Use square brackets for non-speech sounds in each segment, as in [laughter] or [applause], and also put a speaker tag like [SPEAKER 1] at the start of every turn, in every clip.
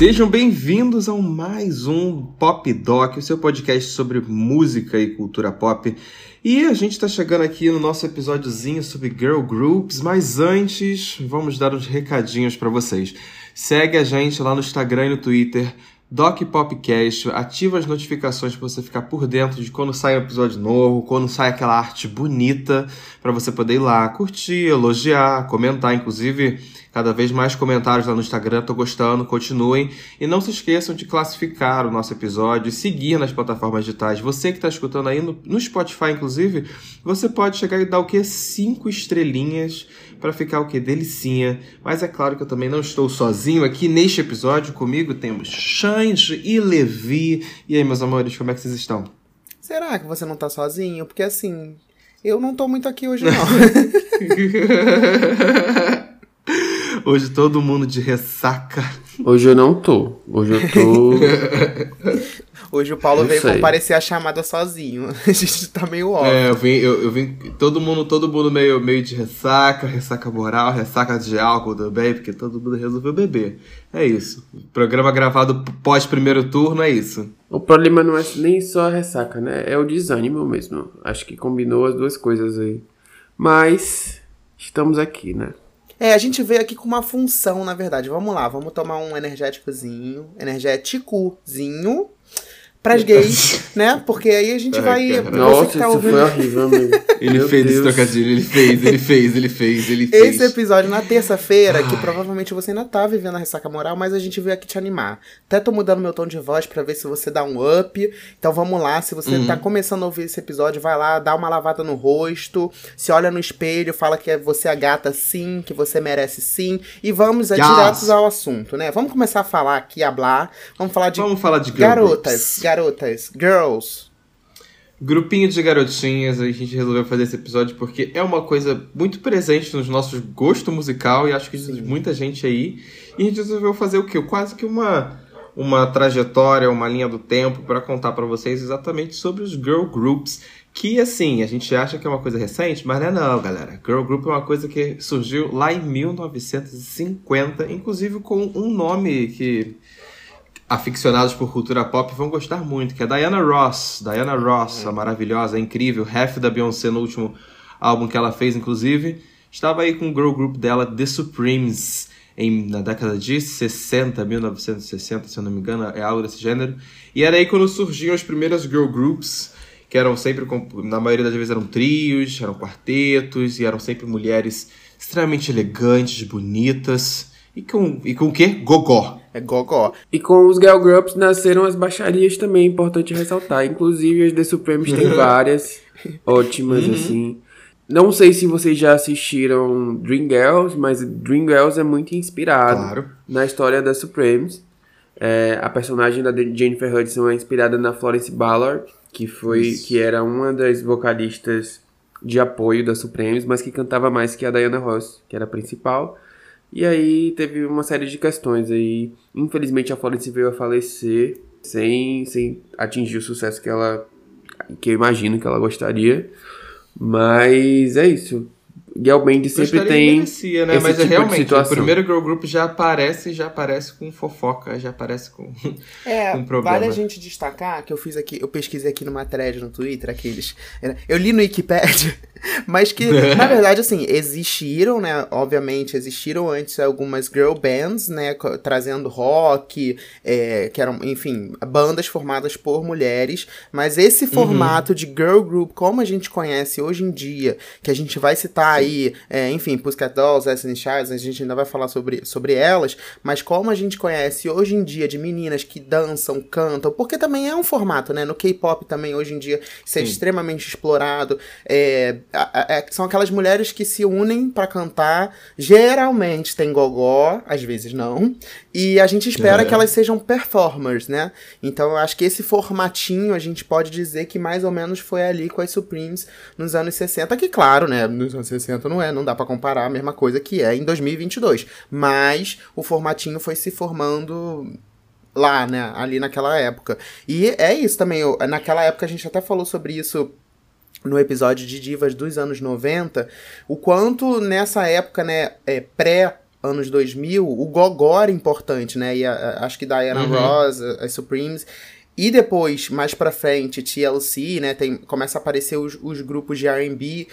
[SPEAKER 1] Sejam bem-vindos a mais um Pop Doc, o seu podcast sobre música e cultura pop. E a gente está chegando aqui no nosso episódiozinho sobre girl groups, mas antes vamos dar uns recadinhos para vocês. Segue a gente lá no Instagram e no Twitter, Doc Popcast, ativa as notificações para você ficar por dentro de quando sai um episódio novo, quando sai aquela arte bonita, para você poder ir lá curtir, elogiar, comentar, inclusive cada vez mais comentários lá no Instagram, tô gostando, continuem. E não se esqueçam de classificar o nosso episódio e seguir nas plataformas digitais. Você que está escutando aí no, no, Spotify, inclusive, você pode chegar e dar o que? Cinco estrelinhas para ficar o que? Delicinha. Mas é claro que eu também não estou sozinho aqui neste episódio. Comigo temos Xande e Levi. E aí, meus amores, como é que vocês estão?
[SPEAKER 2] Será que você não tá sozinho? Porque assim, eu não tô muito aqui hoje, não. [laughs]
[SPEAKER 1] Hoje todo mundo de ressaca.
[SPEAKER 3] Hoje eu não tô. Hoje eu tô. [laughs]
[SPEAKER 2] Hoje o Paulo veio sei. comparecer a chamada sozinho. [laughs] A gente tá meio óbvio.
[SPEAKER 1] É, eu vim, eu, eu, vim. Todo mundo, todo mundo meio, meio de ressaca, ressaca moral, ressaca de álcool também, porque todo mundo resolveu beber. É isso. Programa gravado pós primeiro turno, é isso.
[SPEAKER 3] O problema não é nem só a ressaca, né? É o desânimo mesmo. Acho que combinou as duas coisas aí. Mas estamos aqui, né?
[SPEAKER 2] É, a gente veio aqui com uma função, na verdade. Vamos lá, vamos tomar um energéticozinho, energéticozinho pras gays, [laughs] né? Porque aí a gente Ai, vai.
[SPEAKER 3] Nossa, tá isso ouvindo... foi horrível, amigo.
[SPEAKER 1] Ele Meu fez Deus. esse trocadilho, ele fez, ele fez, ele fez, ele fez.
[SPEAKER 2] Esse episódio na terça-feira, que provavelmente você ainda tá vivendo a ressaca moral, mas a gente veio aqui te animar. Até tô mudando meu tom de voz para ver se você dá um up. Então vamos lá, se você uhum. tá começando a ouvir esse episódio, vai lá, dá uma lavada no rosto, se olha no espelho, fala que você é gata sim, que você merece sim. E vamos é, yes. diretos ao assunto, né? Vamos começar a falar aqui, a hablar. Vamos falar de.
[SPEAKER 1] Vamos falar de
[SPEAKER 2] garotas. Garotas. Girls.
[SPEAKER 1] Grupinho de garotinhas, a gente resolveu fazer esse episódio porque é uma coisa muito presente nos nossos gostos musical e acho que de muita gente aí. E a gente resolveu fazer o quê? Quase que uma uma trajetória, uma linha do tempo para contar para vocês exatamente sobre os girl groups, que assim, a gente acha que é uma coisa recente, mas não é não, galera. Girl group é uma coisa que surgiu lá em 1950, inclusive com um nome que aficionados por cultura pop vão gostar muito, que é Diana Ross. Diana Ross, a maravilhosa, a incrível, half da Beyoncé no último álbum que ela fez, inclusive. Estava aí com o girl group dela, The Supremes, em, na década de 60, 1960, se eu não me engano, é algo desse gênero. E era aí quando surgiam as primeiras girl groups, que eram sempre, na maioria das vezes eram trios, eram quartetos, e eram sempre mulheres extremamente elegantes, bonitas. E com, e com o quê? Gogó.
[SPEAKER 2] É gogó.
[SPEAKER 3] E com os girl groups nasceram as baixarias também, importante ressaltar. Inclusive as The Supremes tem [laughs] várias ótimas, uhum. assim. Não sei se vocês já assistiram Dream Girls, mas Dream Girls é muito inspirado claro. na história das Supremes. É, a personagem da Jennifer Hudson é inspirada na Florence Ballard, que foi Isso. que era uma das vocalistas de apoio da Supremes, mas que cantava mais que a Diana Ross, que era a principal. E aí teve uma série de questões aí. Infelizmente a Florence veio a falecer sem, sem atingir o sucesso que ela que eu imagino que ela gostaria. Mas é isso. Band sempre tem.
[SPEAKER 1] Merecia, né? Mas é tipo realmente, o primeiro girl group já aparece, já aparece com fofoca, já aparece com. [laughs]
[SPEAKER 2] É, com problema. vale a gente destacar que eu fiz aqui, eu pesquisei aqui numa thread no Twitter, aqueles. Eu li no Wikipedia, [laughs] mas que, [laughs] na verdade, assim, existiram, né? Obviamente, existiram antes algumas girl bands, né? Trazendo rock, é, que eram, enfim, bandas formadas por mulheres, mas esse uhum. formato uhum. de girl group, como a gente conhece hoje em dia, que a gente vai citar aí, é, enfim, Pussycat Dolls, Destiny Childs, a gente ainda vai falar sobre, sobre elas, mas como a gente conhece hoje em dia de meninas que dançam, cantam, porque também é um formato, né? No K-pop também hoje em dia isso é Sim. extremamente explorado. É, é, são aquelas mulheres que se unem para cantar, geralmente tem gogó, às vezes não, e a gente espera é. que elas sejam performers, né? Então eu acho que esse formatinho a gente pode dizer que mais ou menos foi ali com as Supremes nos anos 60, que claro, né, nos anos 60 60 não é, não dá para comparar a mesma coisa que é em 2022. Mas o formatinho foi se formando lá, né, ali naquela época. E é isso também, eu, naquela época a gente até falou sobre isso no episódio de divas dos anos 90, o quanto nessa época, né, é, pré anos 2000, o gogó era importante, né? E a, a, acho que Diana uhum. Ross, as Supremes. E depois, mais pra frente, TLC, né? Tem, começa a aparecer os, os grupos de R&B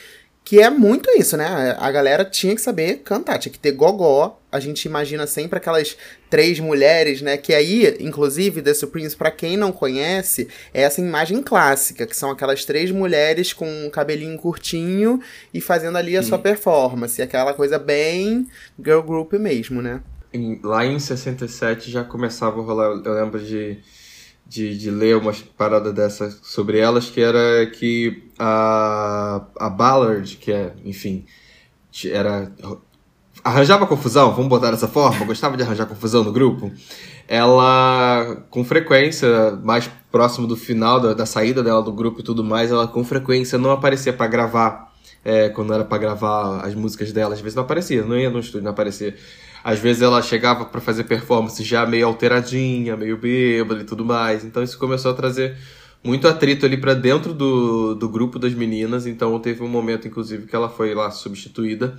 [SPEAKER 2] que é muito isso, né? A galera tinha que saber cantar, tinha que ter gogó. A gente imagina sempre aquelas três mulheres, né? Que aí, inclusive, The Supremes, para quem não conhece, é essa imagem clássica, que são aquelas três mulheres com um cabelinho curtinho e fazendo ali a Sim. sua performance. Aquela coisa bem girl group mesmo, né?
[SPEAKER 1] Lá em 67 já começava a rolar, eu lembro de de, de ler umas paradas dessas sobre elas, que era que a, a Ballard, que é, enfim, era. arranjava confusão, vamos botar dessa forma, gostava de arranjar confusão no grupo. Ela, com frequência, mais próximo do final da, da saída dela do grupo e tudo mais, ela com frequência não aparecia para gravar. É, quando era para gravar as músicas dela, às vezes não aparecia, não ia no estúdio, não aparecia. Às vezes ela chegava para fazer performance já meio alteradinha, meio bêbada e tudo mais. Então isso começou a trazer muito atrito ali para dentro do, do grupo das meninas. Então teve um momento, inclusive, que ela foi lá substituída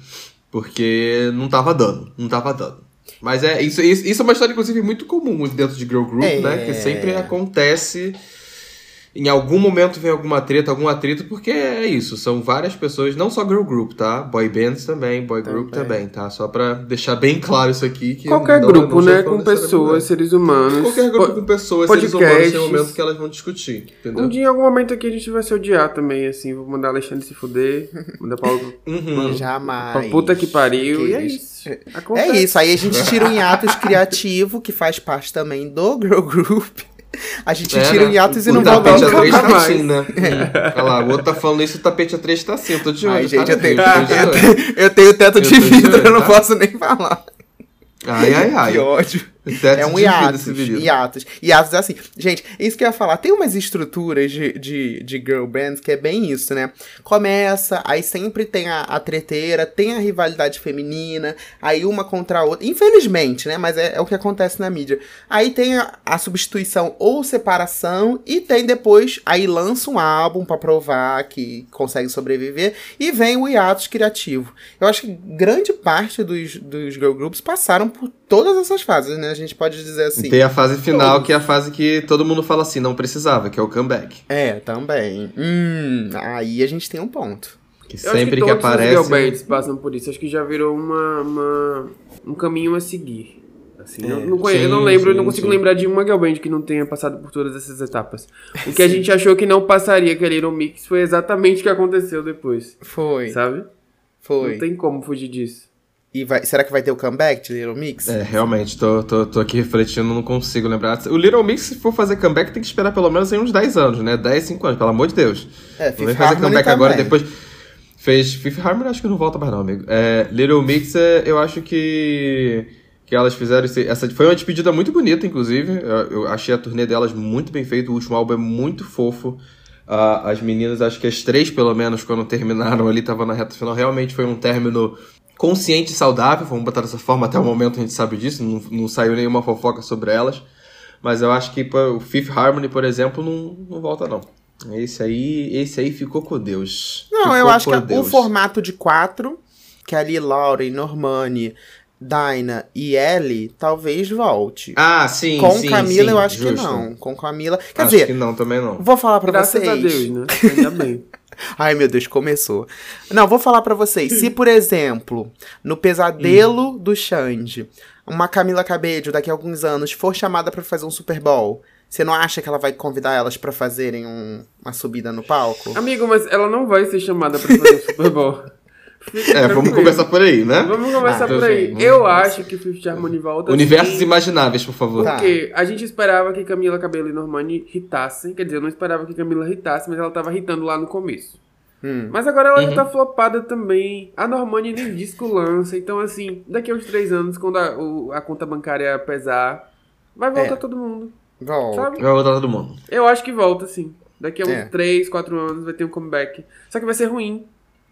[SPEAKER 1] porque não tava dando, não tava dando. Mas é isso, isso é uma história, inclusive, muito comum dentro de girl group, é... né? Que sempre acontece em algum momento vem alguma treta, algum atrito, porque é isso, são várias pessoas, não só girl group, tá? Boy bands também, boy também. group também, tá? Só pra deixar bem claro isso aqui. Que
[SPEAKER 3] Qualquer não, grupo, não né? Com pessoas, seres humanos.
[SPEAKER 1] Qualquer grupo com pessoas, podcasts. seres humanos, tem um momento que elas vão discutir, entendeu?
[SPEAKER 3] Um dia, em algum momento aqui, a gente vai se odiar também, assim. Vou mandar Alexandre se fuder, [laughs] mandar Paulo...
[SPEAKER 2] uhum. Jamais.
[SPEAKER 3] Pra puta que pariu, e é isso.
[SPEAKER 2] Acontece. É isso, aí a gente tira um [laughs] hiatus criativo, que faz parte também do girl group. A gente é, tira né? o hiatus e não volta
[SPEAKER 1] nunca mais. O tapete A3 tá assim, né? [laughs] É. Olha lá, o outro tá falando isso, o tapete A3 tá assim. Eu tô de olho. Ai,
[SPEAKER 2] gente, tá eu, tenho, eu, [laughs] tenho, eu tenho teto de vidro, eu não posso nem falar.
[SPEAKER 1] Ai, ai, ai.
[SPEAKER 2] Que ódio. É um hiatus, hiatus. Hiatus é assim. Gente, isso que eu ia falar. Tem umas estruturas de, de, de girl bands que é bem isso, né? Começa, aí sempre tem a, a treteira, tem a rivalidade feminina, aí uma contra a outra. Infelizmente, né? Mas é, é o que acontece na mídia. Aí tem a, a, substituição ou separação, e tem depois, aí lança um álbum para provar que consegue sobreviver, e vem o hiatus criativo. Eu acho que grande parte dos, dos girl groups passaram por todas essas fases, né? A gente pode dizer assim.
[SPEAKER 1] Tem a fase final, todos. que é a fase que todo mundo fala assim, não precisava, que é o comeback.
[SPEAKER 2] É, também. Hum, aí a gente tem um ponto.
[SPEAKER 1] Que sempre que, que aparece. Os
[SPEAKER 3] girl passam por isso. Acho que já virou uma, uma um caminho a seguir. Assim, é, não, conheço, sim, eu não lembro, sim, eu não consigo sim. lembrar de uma girl band que não tenha passado por todas essas etapas. O que a gente achou que não passaria, que era Little Mix, foi exatamente o que aconteceu depois.
[SPEAKER 2] Foi.
[SPEAKER 3] Sabe?
[SPEAKER 2] Foi.
[SPEAKER 3] Não tem como fugir disso.
[SPEAKER 2] E vai, será que vai ter o comeback de Little Mix?
[SPEAKER 1] É, realmente, tô, tô, tô aqui refletindo, não consigo lembrar. O Little Mix, se for fazer comeback, tem que esperar pelo menos uns 10 anos, né? 10, 5 anos, pelo amor de Deus.
[SPEAKER 2] É, Fifth
[SPEAKER 1] Vai fazer comeback também. agora, depois... Fez Fifth Harmony, acho que não volta mais não, amigo. É, Little Mix, é, eu acho que que elas fizeram esse, essa foi uma despedida muito bonita inclusive eu, eu, achei a turnê delas muito bem feita o último álbum é muito fofo uh, as meninas acho que as três pelo menos quando terminaram ali tava na reta final realmente foi um término consciente e saudável, vamos botar dessa forma, até o momento a gente sabe disso, não, não saiu nenhuma fofoca sobre elas. Mas eu acho que o Fifth Harmony, por exemplo, não, não volta não. Esse aí, esse aí ficou com Deus.
[SPEAKER 2] Não,
[SPEAKER 1] ficou
[SPEAKER 2] eu acho que Deus. o formato de quatro, que é ali Lauren, Normani, Dinah e Ellie, talvez volte.
[SPEAKER 1] Ah, sim,
[SPEAKER 2] Com
[SPEAKER 1] sim,
[SPEAKER 2] Camila
[SPEAKER 1] sim,
[SPEAKER 2] eu acho
[SPEAKER 1] justo.
[SPEAKER 2] que não. Com Camila, quer
[SPEAKER 1] acho
[SPEAKER 2] dizer,
[SPEAKER 1] que não também não.
[SPEAKER 2] Vou falar para vocês.
[SPEAKER 3] Graças a Deus, né? Ainda bem. [laughs] [laughs]
[SPEAKER 2] Ai, meu Deus, começou. Não, vou falar para vocês. Se, por exemplo, no Pesadelo hum. do Xande, uma Camila Cabello daqui a alguns anos for chamada para fazer um Super Bowl, você não acha que ela vai convidar elas para fazerem um, uma subida no palco?
[SPEAKER 3] Amigo, mas ela não vai ser chamada para fazer um Super Bowl. [laughs]
[SPEAKER 1] É, vamos começar por aí, né?
[SPEAKER 3] Vamos começar ah, por aí. Eu acho que Fifth Harmony volta.
[SPEAKER 1] Universos assim, imagináveis, por favor.
[SPEAKER 3] Porque tá. a gente esperava que Camila Cabelo e Normani hitassem. Quer dizer, eu não esperava que Camila hitasse, mas ela tava hitando lá no começo. Hum. Mas agora ela uhum. já tá flopada também. A Normani nem disco lança. Então, assim, daqui a uns três anos, quando a, o, a conta bancária pesar, vai voltar é. todo mundo.
[SPEAKER 2] Volta.
[SPEAKER 1] Sabe? Vai voltar todo mundo.
[SPEAKER 3] Eu acho que volta, sim. Daqui a uns é. 3, 4 anos vai ter um comeback. Só que vai ser ruim.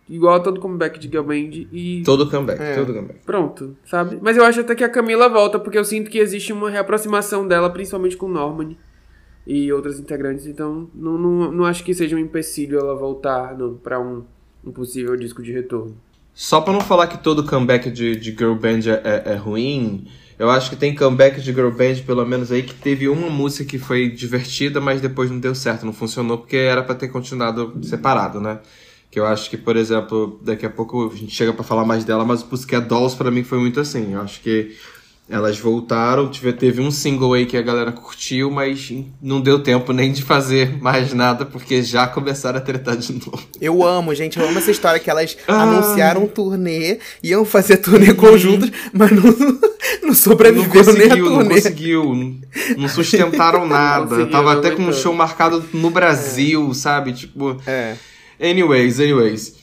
[SPEAKER 3] Igual a todo comeback de Girl Band e.
[SPEAKER 1] Todo comeback, é. todo comeback.
[SPEAKER 3] Pronto, sabe? Mas eu acho até que a Camila volta, porque eu sinto que existe uma reaproximação dela, principalmente com Norman e outras integrantes. Então, não, não, não acho que seja um empecilho ela voltar não, pra um, um possível disco de retorno.
[SPEAKER 1] só pra não falar que todo comeback de, de girl band é, é, é ruim, eu acho que tem comeback de girl band, pelo menos aí, que teve uma música que foi divertida, mas depois não deu certo, não funcionou, porque era para ter continuado separado, né? Que eu acho que, por exemplo, daqui a pouco a gente chega para falar mais dela, mas o Pussycat Dolls para mim foi muito assim. Eu acho que elas voltaram, teve um single aí que a galera curtiu, mas não deu tempo nem de fazer mais nada, porque já começaram a tretar de novo.
[SPEAKER 2] Eu amo, gente, eu amo essa história que elas ah. anunciaram um turnê, iam fazer turnê conjuntos, mas não, não sobreviveram nem a turnê.
[SPEAKER 1] Não conseguiu, não sustentaram [laughs] nada. Tava até com um show marcado no Brasil, é. sabe? Tipo. É. Anyways, anyways.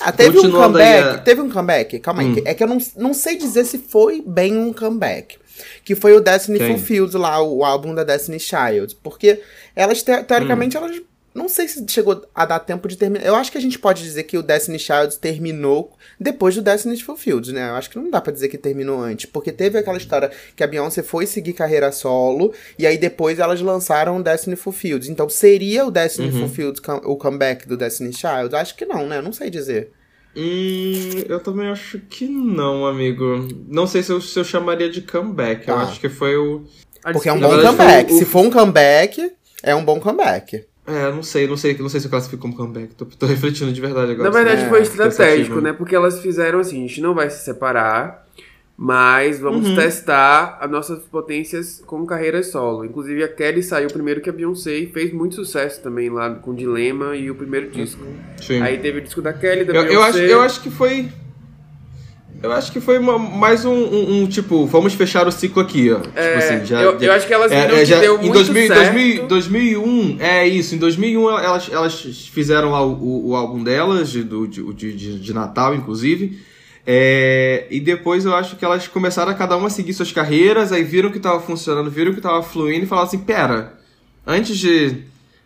[SPEAKER 2] Ah, teve um comeback. A... Teve um comeback, calma aí. Hum. É que eu não, não sei dizer se foi bem um comeback. Que foi o Destiny Quem? Fulfilled lá, o álbum da Destiny Child. Porque elas, te, teoricamente, hum. elas não sei se chegou a dar tempo de terminar. Eu acho que a gente pode dizer que o Destiny Child terminou depois do Destiny Fulfilled, né? Eu acho que não dá para dizer que terminou antes, porque teve aquela história que a Beyoncé foi seguir carreira solo e aí depois elas lançaram o Destiny Fulfilled. Então seria o Destiny uhum. Fulfilled o comeback do Destiny Child? Acho que não, né? Não sei dizer.
[SPEAKER 1] Hum, eu também acho que não, amigo. Não sei se eu, se eu chamaria de comeback. Eu ah. acho que foi o.
[SPEAKER 2] Porque é um bom comeback. O... Se for um comeback, é um bom comeback.
[SPEAKER 1] É, não sei, não sei, não sei se eu classifico como comeback. Tô, tô refletindo de verdade agora.
[SPEAKER 3] Na verdade é, foi estratégico, né? Porque elas fizeram assim, a gente não vai se separar, mas vamos uhum. testar as nossas potências com carreira solo. Inclusive a Kelly saiu primeiro que a Beyoncé e fez muito sucesso também lá com Dilema e o primeiro disco. Sim. Aí teve o disco da Kelly, da
[SPEAKER 1] eu,
[SPEAKER 3] Beyoncé.
[SPEAKER 1] Eu acho, eu acho que foi eu acho que foi uma, mais um, um, um, tipo, vamos fechar o ciclo aqui, ó. Tipo
[SPEAKER 3] é, tipo assim, já, eu, já, eu acho que elas é, viram é, já, deu em muito 2000, certo. 2000,
[SPEAKER 1] 2001, é isso, em 2001 elas, elas fizeram lá o, o, o álbum delas, de, do, de, de, de Natal, inclusive. É, e depois eu acho que elas começaram a cada uma seguir suas carreiras, aí viram que tava funcionando, viram que tava fluindo e falaram assim, pera, antes de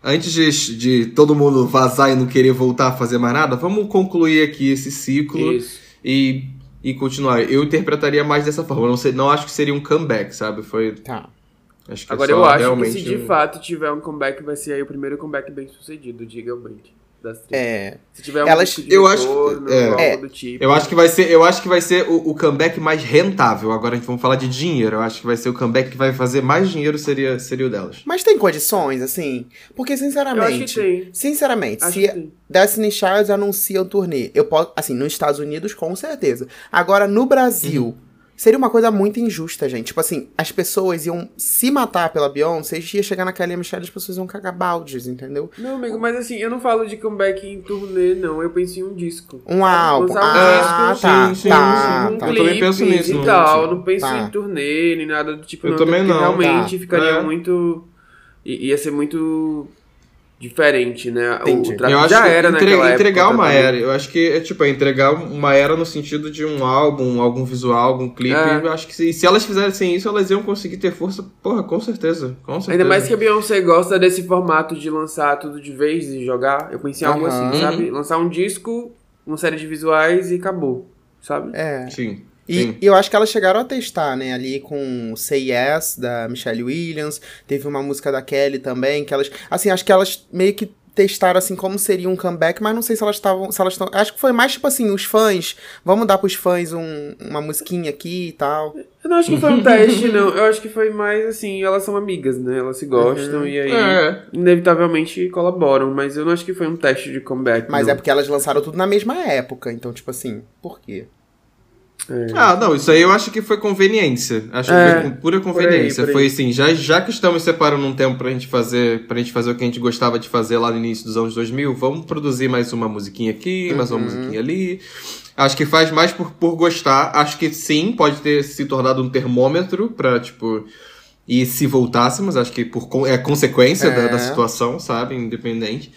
[SPEAKER 1] antes de, de, todo mundo vazar e não querer voltar a fazer mais nada, vamos concluir aqui esse ciclo Isso. e e continuar. Eu interpretaria mais dessa forma. Não, sei, não acho que seria um comeback, sabe? Foi.
[SPEAKER 2] Tá.
[SPEAKER 3] Acho que é Agora eu acho que se de fato tiver um comeback, vai ser aí o primeiro comeback bem sucedido, diga o Brent
[SPEAKER 2] das É.
[SPEAKER 3] Se tiver um Elas,
[SPEAKER 1] tipo eu acho, é, é, tipo. Eu acho que vai ser, eu acho que vai ser o, o, comeback mais rentável. Agora a gente vamos falar de dinheiro. Eu acho que vai ser o comeback que vai fazer mais dinheiro seria seria o delas.
[SPEAKER 2] Mas tem condições assim? Porque sinceramente, eu acho que tem. sinceramente, acho se Destiny Child anuncia um turnê, eu posso, assim, nos Estados Unidos com certeza. Agora no Brasil, uhum Seria uma coisa muito injusta, gente. Tipo assim, as pessoas iam se matar pela Beyoncé, e ia chegar naquela Michelle e as pessoas iam cagar baldes, entendeu?
[SPEAKER 3] Não, amigo, mas assim, eu não falo de comeback em turnê, não. Eu penso em um disco.
[SPEAKER 2] Um álbum. Um ah, disco, tá, sim, sim, tá,
[SPEAKER 3] sim, um tá. Eu também penso nisso. E tal. Não penso tá. em turnê, nem nada do tipo.
[SPEAKER 1] Eu não, também não.
[SPEAKER 3] Realmente tá. ficaria é. muito... Ia ser muito diferente, né?
[SPEAKER 1] Entendi. O já era entre, entregar época, uma também. era. Eu acho que é tipo é entregar uma era no sentido de um álbum, algum visual, algum clipe. É. Eu acho que se, se elas fizessem isso, elas iam conseguir ter força. Porra, com certeza, com certeza.
[SPEAKER 3] Ainda mais que a Beyoncé gosta desse formato de lançar tudo de vez e jogar. Eu pensei em algo assim, sabe? Lançar um disco, uma série de visuais e acabou, sabe?
[SPEAKER 2] É.
[SPEAKER 1] Sim.
[SPEAKER 2] E, eu acho que elas chegaram a testar, né? Ali com Say Yes, da Michelle Williams. Teve uma música da Kelly também, que elas. Assim, acho que elas meio que testaram assim como seria um comeback, mas não sei se elas estavam, se elas estão, acho que foi mais tipo assim, os fãs, vamos dar pros fãs um, uma musiquinha aqui e tal.
[SPEAKER 3] Eu não acho que foi um teste, não. Eu acho que foi mais assim, elas são amigas, né? Elas se gostam uhum. e aí é. inevitavelmente colaboram, mas eu não acho que foi um teste de comeback.
[SPEAKER 2] Mas
[SPEAKER 3] não.
[SPEAKER 2] é porque elas lançaram tudo na mesma época, então tipo assim, por quê?
[SPEAKER 1] É. Ah, não, isso aí eu acho que foi conveniência. Acho é, que foi pura conveniência. Por aí, por aí. Foi assim, já, já que estamos separando um tempo pra gente fazer, pra gente fazer o que a gente gostava de fazer lá no início dos anos 2000, vamos produzir mais uma musiquinha aqui, uhum. mais uma uhum. musiquinha ali. Acho que faz mais por, por gostar. Acho que sim, pode ter se tornado um termômetro pra, tipo, e se voltássemos, acho que por é consequência é. Da, da situação, sabe, independente.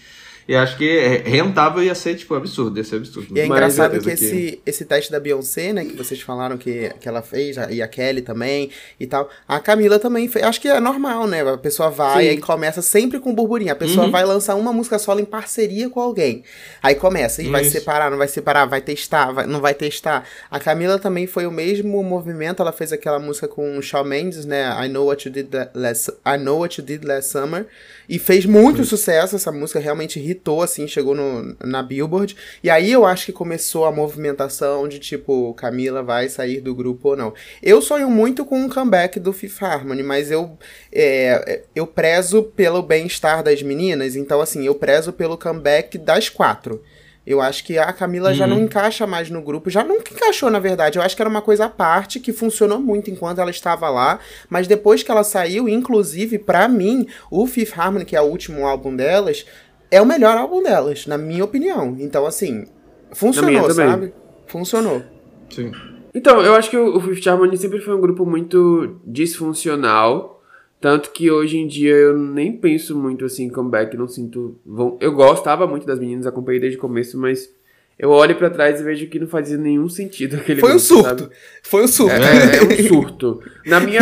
[SPEAKER 1] E acho que é rentável ia ser, tipo, absurdo, ia ser absurdo.
[SPEAKER 2] E é engraçado que esse, que... esse teste da Beyoncé, né, que vocês falaram que, que ela fez, e a Kelly também e tal, a Camila também fez. Acho que é normal, né? A pessoa vai e começa sempre com burburinho. A pessoa uhum. vai lançar uma música solo em parceria com alguém. Aí começa, e vai separar, não vai separar, vai testar, vai, não vai testar. A Camila também foi o mesmo movimento, ela fez aquela música com o Shawn Mendes, né? I Know What You Did Last, I Know What You Did Last Summer. E fez muito sucesso essa música, realmente hitou, assim, chegou no, na Billboard. E aí eu acho que começou a movimentação de tipo, Camila vai sair do grupo ou não. Eu sonho muito com um comeback do Fifth Harmony, mas eu, é, eu prezo pelo bem-estar das meninas, então assim, eu prezo pelo comeback das quatro. Eu acho que a Camila uhum. já não uhum. encaixa mais no grupo. Já nunca encaixou, na verdade. Eu acho que era uma coisa à parte que funcionou muito enquanto ela estava lá. Mas depois que ela saiu, inclusive, para mim, o Fifth Harmony, que é o último álbum delas, é o melhor álbum delas, na minha opinião. Então, assim, funcionou, sabe? Funcionou.
[SPEAKER 3] Sim. Então, eu acho que o Fifth Harmony sempre foi um grupo muito disfuncional tanto que hoje em dia eu nem penso muito assim em comeback, não sinto. Eu gostava muito das meninas, acompanhei desde o começo, mas eu olho para trás e vejo que não fazia nenhum sentido [laughs] aquele
[SPEAKER 2] Foi grupo, um surto. Sabe? Foi um surto.
[SPEAKER 3] É, é um [laughs] surto. Na minha,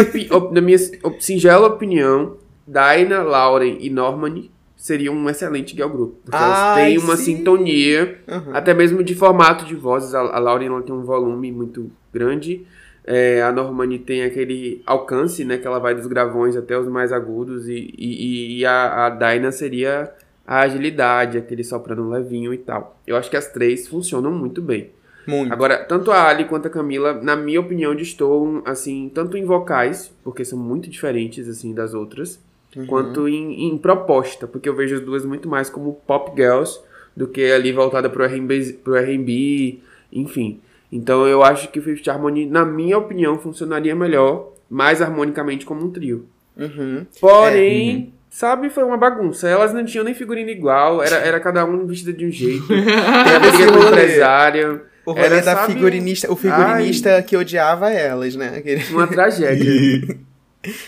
[SPEAKER 3] na minha singela opinião, Dinah, Lauren e Norman seriam um excelente girl group. Porque Ai, elas têm uma sim. sintonia, uhum. até mesmo de formato de vozes. A, a Lauren ela tem um volume muito grande. É, a Normani tem aquele alcance, né? Que ela vai dos gravões até os mais agudos. E, e, e a, a Dyna seria a agilidade, aquele soprano levinho e tal. Eu acho que as três funcionam muito bem. Muito. Agora, tanto a Ali quanto a Camila, na minha opinião, destoam, assim, tanto em vocais, porque são muito diferentes, assim, das outras, uhum. quanto em, em, proposta, porque eu vejo as duas muito mais como pop girls do que ali voltada pro R&B, pro R&B enfim. Então eu acho que o Fifth Harmony, na minha opinião, funcionaria melhor, mais harmonicamente como um trio.
[SPEAKER 2] Uhum.
[SPEAKER 3] Porém, é. uhum. sabe, foi uma bagunça. Elas não tinham nem figurino igual, era, era cada um vestida de um jeito. [laughs] Tem a briga com empresário.
[SPEAKER 2] O rolê era, da sabe, figurinista, o figurinista ai, que odiava elas, né? Aquele...
[SPEAKER 3] Uma tragédia. [laughs]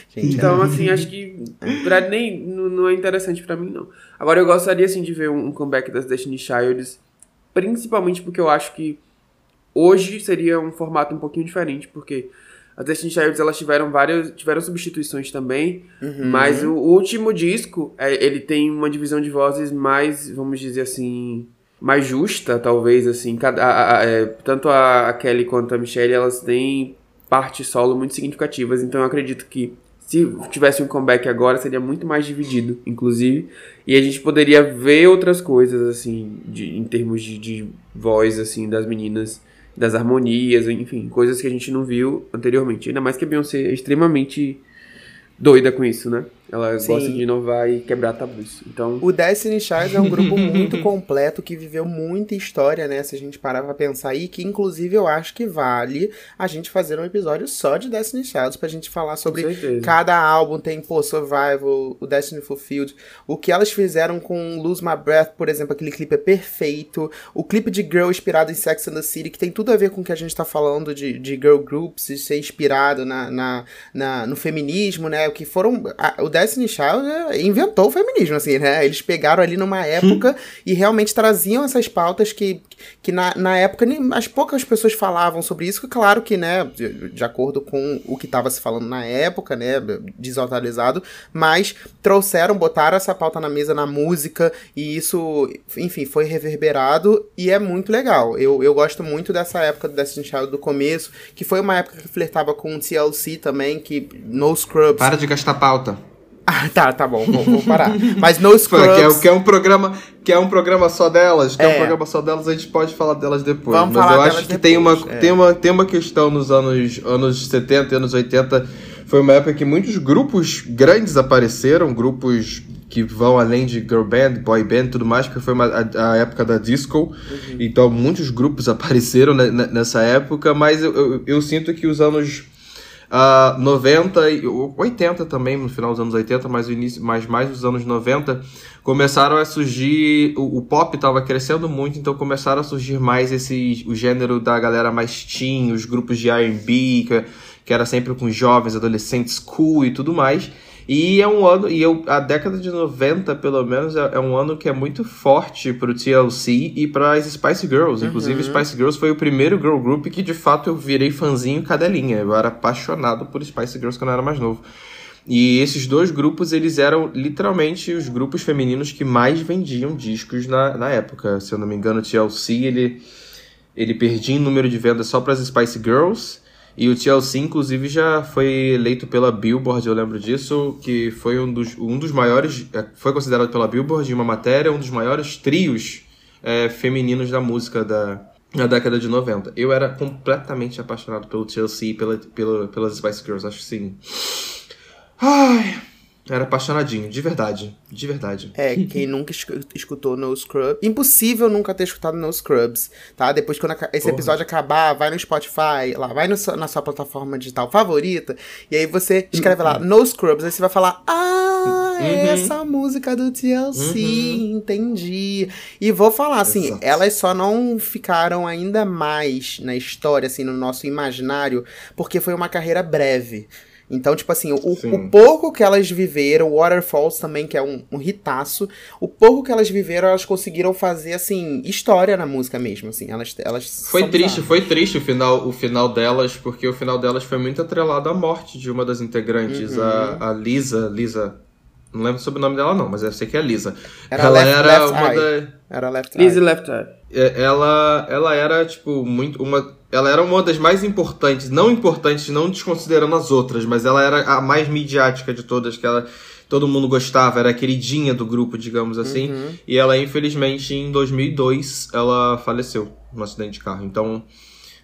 [SPEAKER 3] Gente, então, é... assim, acho que pra, nem, não, não é interessante para mim, não. Agora, eu gostaria, assim, de ver um, um comeback das Destiny Childs, principalmente porque eu acho que Hoje seria um formato um pouquinho diferente, porque as Destiny Childs elas tiveram várias tiveram substituições também, uhum. mas o, último disco é, ele tem uma divisão de vozes mais, vamos dizer assim, mais justa, talvez assim. Cada, a, a, é, tanto a, a Kelly quanto a Michelle elas têm partes solo muito significativas, então eu acredito que se tivesse um comeback agora, seria muito mais dividido, inclusive. E a gente poderia ver outras coisas, assim, de, em termos de, de voz, assim, das meninas das harmonias, enfim, coisas que a gente não viu anteriormente. Ainda mais que a Beyoncé é extremamente doida com isso, né? Ela Sim. gosta de inovar e quebrar tabus. Então...
[SPEAKER 2] O Destiny Child é um grupo muito completo que viveu muita história, né? Se a gente parar pra pensar aí, que inclusive eu acho que vale a gente fazer um episódio só de Destiny Child pra gente falar sobre cada álbum. Tem, pô, Survival, o Destiny Fulfilled. O que elas fizeram com Lose My Breath, por exemplo, aquele clipe é perfeito. O clipe de Girl inspirado em Sex and the City, que tem tudo a ver com o que a gente tá falando de, de girl groups, de ser inspirado na, na, na no feminismo, né? O que foram. A, o Destiny Child é, inventou o feminismo, assim, né? Eles pegaram ali numa época e realmente traziam essas pautas que, que na, na época as poucas pessoas falavam sobre isso, que claro que, né, de, de acordo com o que estava se falando na época, né, desatualizado, mas trouxeram, botaram essa pauta na mesa na música e isso, enfim, foi reverberado e é muito legal. Eu, eu gosto muito dessa época do Destiny Child do começo, que foi uma época que flertava com o TLC também, que No Scrubs.
[SPEAKER 1] Para de gastar pauta. [laughs]
[SPEAKER 2] Ah, tá, tá bom, vou, vou parar. Mas no Scrubs...
[SPEAKER 1] que, é, que é um programa que é um programa só delas, que é. é. um programa só delas, a gente pode falar delas depois.
[SPEAKER 2] Vamos
[SPEAKER 1] Mas
[SPEAKER 2] eu
[SPEAKER 1] acho que
[SPEAKER 2] depois,
[SPEAKER 1] tem uma, é. tem, uma, tem uma questão nos anos, anos 70 e anos 80, foi uma época que muitos grupos grandes apareceram, grupos que vão além de girl band, boy band e tudo mais, porque foi uma, a, a, época da disco, uhum. então muitos grupos [laughs] apareceram nessa época, mas eu, eu, eu sinto que os anos Uh, 90 e 80 também, no final dos anos 80, mas, início, mas mais nos anos 90, começaram a surgir. O, o pop estava crescendo muito, então começaram a surgir mais esse, o gênero da galera mais teen, os grupos de RB, que, que era sempre com jovens, adolescentes, cool e tudo mais. E é um ano, e eu, a década de 90, pelo menos, é, é um ano que é muito forte pro TLC e para as Spice Girls. Uhum. Inclusive, Spice Girls foi o primeiro girl group que de fato eu virei fãzinho cadelinha. Eu era apaixonado por Spice Girls quando eu era mais novo. E esses dois grupos, eles eram literalmente os grupos femininos que mais vendiam discos na, na época. Se eu não me engano, o TLC, ele, ele perdia em número de vendas só para as Spice Girls E o TLC, inclusive, já foi eleito pela Billboard, eu lembro disso, que foi um dos, um dos maiores, é, foi considerado pela Billboard em uma matéria, um dos maiores trios é, femininos da música da, da década de 90. Eu era completamente apaixonado pelo TLC e pela, pela, pelas Spice Girls, acho que sim. Ai, era apaixonadinho, de verdade. De verdade.
[SPEAKER 2] É, quem nunca escutou No Scrubs. Impossível nunca ter escutado No Scrubs, tá? Depois, quando esse episódio acabar, vai no Spotify, lá, vai no, na sua plataforma digital favorita, e aí você escreve lá No Scrubs, aí você vai falar: Ah, é uhum. essa música do TLC, uhum. entendi. E vou falar assim: Exato. elas só não ficaram ainda mais na história, assim, no nosso imaginário, porque foi uma carreira breve. Então, tipo assim, o, o, pouco que elas viveram, Waterfalls também, que é um, um hitaço, o pouco que elas viveram, elas conseguiram fazer, assim, história na música mesmo, assim, elas, elas
[SPEAKER 1] Foi triste, foi triste o final, o final delas, porque o final delas foi muito atrelado à morte de uma das integrantes, uhum. a, a Lisa, Lisa, não lembro sobre o nome dela não, mas eu sei que é a Lisa.
[SPEAKER 2] Era ela left, era left uma eye. da... Era Left
[SPEAKER 3] Lisa Left Eye.
[SPEAKER 1] É, ela, ela era, tipo, muito, uma ela era uma das mais importantes, não importantes, não desconsiderando as outras, mas ela era a mais midiática de todas, que ela todo mundo gostava, era a queridinha do grupo, digamos assim. Uhum. E ela, infelizmente, em 2002, ela faleceu num acidente de carro. Então,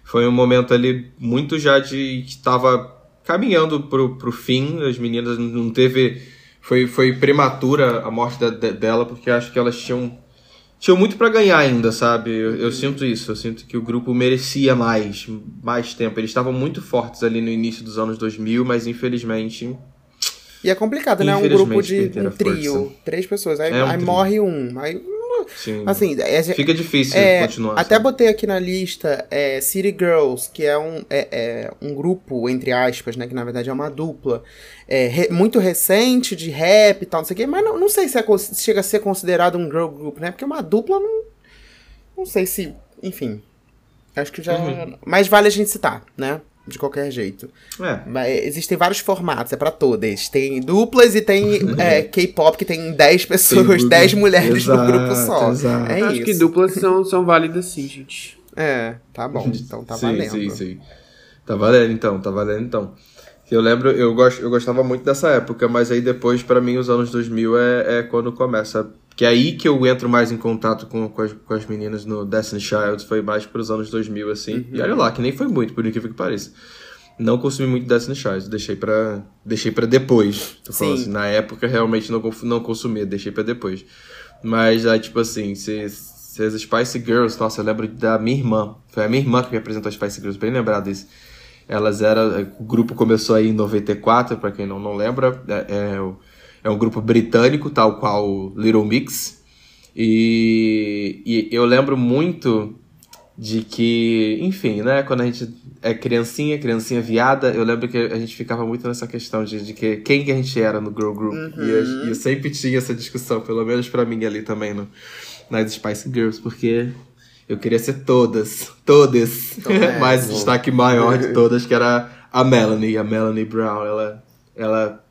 [SPEAKER 1] foi um momento ali muito já de que estava caminhando pro, pro fim. As meninas não teve. Foi, foi prematura a morte da, dela, porque acho que elas tinham tinham muito para ganhar ainda, sabe? Eu, eu, sinto isso, eu sinto que o grupo merecia mais, mais tempo. Eles estavam muito fortes ali no início dos anos 2000, mas infelizmente.
[SPEAKER 2] E é complicado, né? Um grupo de um trio, força. três pessoas, aí, é um aí morre um, aí Sim. Assim, é,
[SPEAKER 1] Fica difícil é, continuar.
[SPEAKER 2] Até assim. botei aqui na lista é, City Girls, que é um, é, é, um grupo, entre aspas, né? Que na verdade é uma dupla. É, re, muito recente, de rap e tal, não sei o quê. Mas não, não sei se é, chega a ser considerado um girl group, né? Porque uma dupla não. Não sei se. Enfim. Acho que já. Uhum. Mas vale a gente citar, né? De qualquer jeito. É. Existem vários formatos, é para todas. Tem duplas e tem é, [laughs] K-pop que tem 10 pessoas, 10 mulheres exato, no grupo só. Exato. É
[SPEAKER 3] Acho
[SPEAKER 2] isso.
[SPEAKER 3] que duplas são, são válidas sim, gente.
[SPEAKER 2] É, tá bom. [laughs] Então tá sim, valendo.
[SPEAKER 1] Sim, sim. Tá valendo então, tá valendo então. Eu lembro, eu, gost, eu gostava muito dessa época, mas aí depois, para mim, os anos 2000 é, é quando começa. Que é aí que eu entro mais em contato com, com, as, com as meninas no Destiny Child, foi mais pros anos 2000, assim. Uhum. E olha lá, que nem foi muito, por incrível que pareça. Não consumi muito Destiny Child, deixei pra, deixei pra depois. Tô falando assim, na época realmente não, não consumia, deixei pra depois. Mas aí, tipo assim, se, se as Spice Girls, nossa, eu lembro da minha irmã. Foi a minha irmã que me apresentou as Spice Girls, bem lembrado disso. Elas eram. O grupo começou aí em 94, para quem não, não lembra. É, é, é, um grupo britânico, tal qual Little Mix. E, e eu lembro muito de que, enfim, né, quando a gente é criancinha, criancinha viada, eu lembro que a gente ficava muito nessa questão de, de que quem que a gente era no girl group. Uhum. E, eu, eu, sempre tinha essa discussão, pelo menos para mim ali também no, nas Spice Girls, porque eu queria ser todas. Todas. Então, [laughs] Mas o destaque maior de todas, que era a Melanie. A Melanie Brown, ela. ela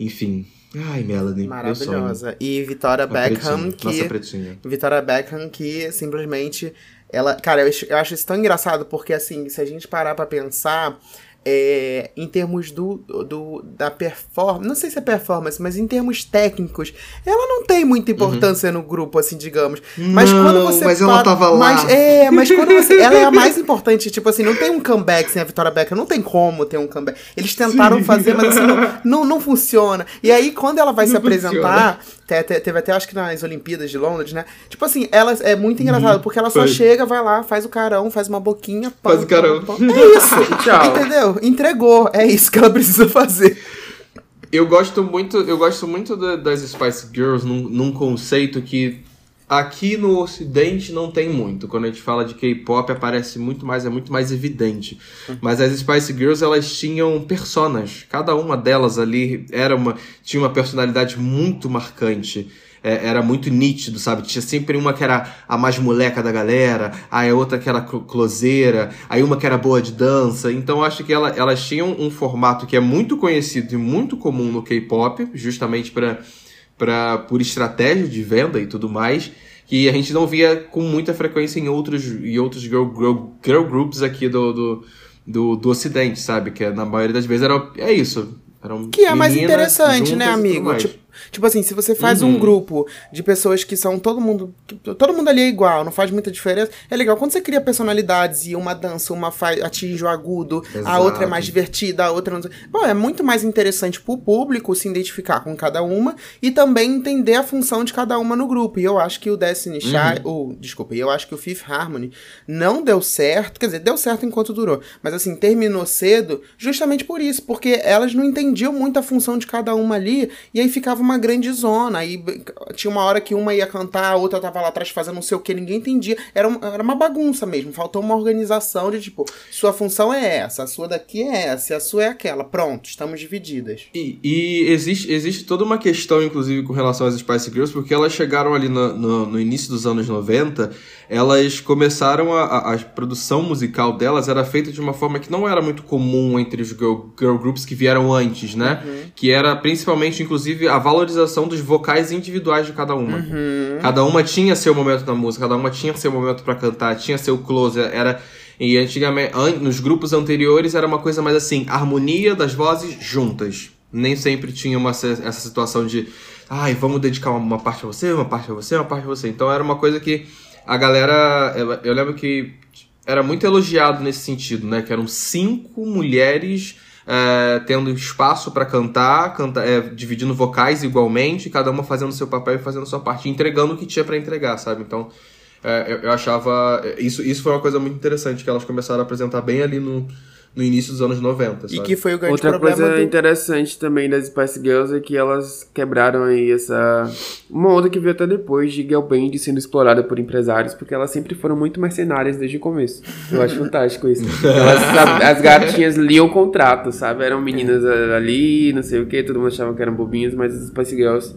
[SPEAKER 1] enfim. Ai, Melanie.
[SPEAKER 2] Maravilhosa. E Vitória Beckham,
[SPEAKER 1] pretinha. que. Nossa, pretinha.
[SPEAKER 2] Vitória Beckham, que simplesmente. Ela, cara, eu, eu acho isso tão engraçado, porque assim, se a gente parar pra pensar, é, em termos do, do da performance, não sei se é performance, mas em termos técnicos, ela não tem muita importância uhum. no grupo, assim, digamos. Mas
[SPEAKER 1] não,
[SPEAKER 2] quando você.
[SPEAKER 1] Mas ela tava lá.
[SPEAKER 2] Mas, é, mas quando [laughs] você. ela é a mais importante, tipo assim, não tem um comeback sem a Vitória Becker, não tem como ter um comeback. Eles tentaram Sim. fazer, mas assim, não, [laughs] não, não, funciona. E aí, quando ela vai não se apresentar, teve, teve até acho que nas Olimpíadas de Londres, né? Tipo assim, ela é muito engraçado, uhum. porque ela só Foi. chega, vai lá, faz o carão, faz uma boquinha.
[SPEAKER 1] Pam, faz o carão.
[SPEAKER 2] Pam, pam. É isso. [laughs] Tchau. Entendeu? Entregou. É isso que ela precisa fazer.
[SPEAKER 1] Eu gosto muito, eu gosto muito das Spice Girls num, num conceito que aqui no Ocidente não tem muito. Quando a gente fala de K-pop aparece muito mais, é muito mais evidente. Mas as Spice Girls elas tinham personas. Cada uma delas ali era uma tinha uma personalidade muito marcante é, era muito nítido, sabe? Tinha sempre uma que era a mais moleca da galera, aí outra que era closeira, aí uma que era boa de dança. Então acho que ela, elas tinham um formato que é muito conhecido e muito comum no K-pop, justamente para para por estratégia de venda e tudo mais, que a gente não via com muita frequência em outros, em outros girl, girl, girl groups aqui do, do do, do Ocidente, sabe? Que na maioria das vezes era, é isso. Eram
[SPEAKER 2] que é mais interessante, né, amigo? Tipo, Tipo assim, se você faz uhum. um grupo de pessoas que são todo mundo. Todo mundo ali é igual, não faz muita diferença. É legal. Quando você cria personalidades e uma dança, uma faz, atinge o agudo, Exato. a outra é mais divertida, a outra não. Bom, é muito mais interessante pro público se identificar com cada uma e também entender a função de cada uma no grupo. E eu acho que o Destiny Child. Uhum. desculpa, eu acho que o Fifth Harmony não deu certo. Quer dizer, deu certo enquanto durou. Mas assim, terminou cedo justamente por isso. Porque elas não entendiam muito a função de cada uma ali. E aí ficava uma grande zona. Aí tinha uma hora que uma ia cantar, a outra tava lá atrás fazendo não sei o que, ninguém entendia. Era, uma, era uma bagunça mesmo. Faltou uma organização de tipo, sua função é essa, a sua daqui é essa, a sua é aquela. Pronto, estamos divididas.
[SPEAKER 1] E, e existe, existe toda uma questão, inclusive, com relação às Spice Girls, porque elas chegaram ali no, no, no início dos anos 90 elas começaram a, a, a, produção musical delas era feita de uma forma que não era muito comum entre os girl, girl groups que vieram antes, né? Uhum. Que era principalmente, inclusive, a valorização dos vocais individuais de cada uma. Uhum. Cada uma tinha seu momento na música, cada uma tinha seu momento para cantar, tinha seu close, era e antigamente, nos grupos anteriores era uma coisa mais assim, harmonia das vozes juntas. Nem sempre tinha uma, essa situação de, ai, vamos dedicar uma parte a você, uma parte a você, uma parte a você. Então era uma coisa que a galera. Eu lembro que era muito elogiado nesse sentido, né? Que eram cinco mulheres é, tendo espaço para cantar, canta, é, dividindo vocais igualmente, cada uma fazendo seu papel e fazendo sua parte, entregando o que tinha para entregar, sabe? Então. É, eu, eu, achava. Isso, isso foi uma coisa muito interessante que elas começaram a apresentar bem ali no, no início dos anos 90. Sabe?
[SPEAKER 2] E que foi o grande
[SPEAKER 3] Outra
[SPEAKER 2] problema
[SPEAKER 3] coisa
[SPEAKER 2] do...
[SPEAKER 3] interessante também das Spice Girls é que elas quebraram aí essa. Uma onda que veio até depois de girl band sendo explorada por empresários, porque elas sempre foram muito mercenárias desde o começo. Eu acho fantástico isso. Elas, as gatinhas liam contrato, sabe? Eram meninas ali, não sei o que, todo mundo achava que eram bobinhas, mas as Spice Girls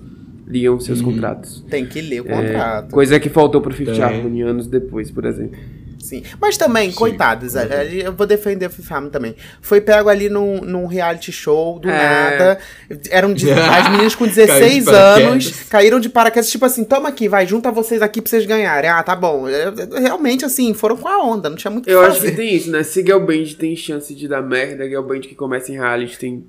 [SPEAKER 3] liam seus uhum. contratos.
[SPEAKER 2] Tem que ler o contrato.
[SPEAKER 3] É, coisa que faltou pro Fifth Harmony anos depois, por exemplo.
[SPEAKER 2] Sim. Mas também, Sim. coitados, uhum. eu vou defender o FIFA também. Foi pego ali num, num reality show, do é. nada. Eram de, [laughs] as meninas com 16 anos, caíram de paraquedas, tipo assim, toma aqui, vai, junta vocês aqui pra vocês ganharem. Ah, tá bom. Realmente, assim, foram com a onda, não tinha muito
[SPEAKER 3] Eu acho que tem isso, né? Se Girl Band tem chance de dar merda, Girl Band que começa em reality tem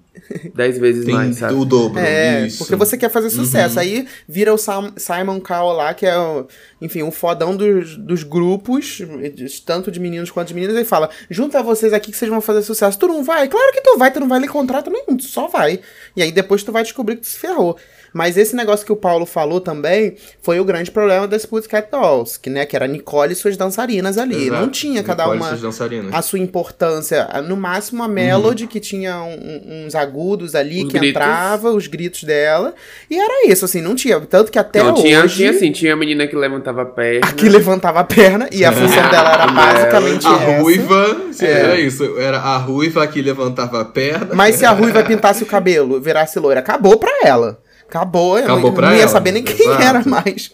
[SPEAKER 3] 10 vezes tem mais, sabe?
[SPEAKER 1] o dobro.
[SPEAKER 2] É, isso. porque você quer fazer sucesso. Uhum. Aí vira o Simon Cowell lá, que é, o, enfim, um fodão dos, dos grupos, tanto de meninos quanto de meninas, e fala: junta vocês aqui que vocês vão fazer sucesso. Tu não vai? Claro que tu vai, tu não vai ler contrato nenhum, tu só vai. E aí depois tu vai descobrir que tu se ferrou. Mas esse negócio que o Paulo falou também foi o grande problema das Pussycat Dolls, que, né, que era Nicole e suas dançarinas ali. Exato. Não tinha cada Nicole uma a sua importância. No máximo a Melody, uhum. que tinha um, uns agudos ali, os que gritos. entrava, os gritos dela. E era isso, assim, não tinha. Tanto que até não, hoje...
[SPEAKER 3] Tinha, tinha assim, tinha a menina que levantava a perna. A
[SPEAKER 2] que levantava a perna, e a função dela era basicamente
[SPEAKER 1] a essa. ruiva, é. era isso. Era a ruiva que levantava a perna.
[SPEAKER 2] Mas se a ruiva [laughs] pintasse o cabelo, virasse loira, acabou pra ela. Acabou, eu Acabou não, não ia ela. saber nem quem Exato. era mais.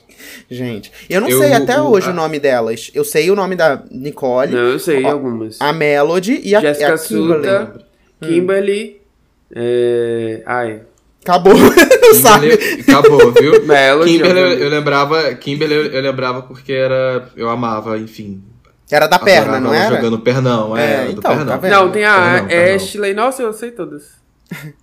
[SPEAKER 2] Gente, eu não eu, sei até o, hoje a... o nome delas. Eu sei o nome da Nicole.
[SPEAKER 3] Não, eu sei algumas.
[SPEAKER 2] A Melody e a,
[SPEAKER 3] Jessica
[SPEAKER 2] a Kimberly.
[SPEAKER 3] Suta, Kimberly. Hum. É... Ai.
[SPEAKER 2] Acabou, [laughs] sabe?
[SPEAKER 1] Acabou, viu? [laughs] Melody, Kimberly eu, eu lembrava, Kimberly eu, eu lembrava porque era, eu amava, enfim,
[SPEAKER 2] era da perna, não era?
[SPEAKER 1] jogando pernão, é, é então,
[SPEAKER 2] pernão.
[SPEAKER 3] Tá não, tem a pernão, Ashley, pernão. nossa, eu sei todas. [laughs]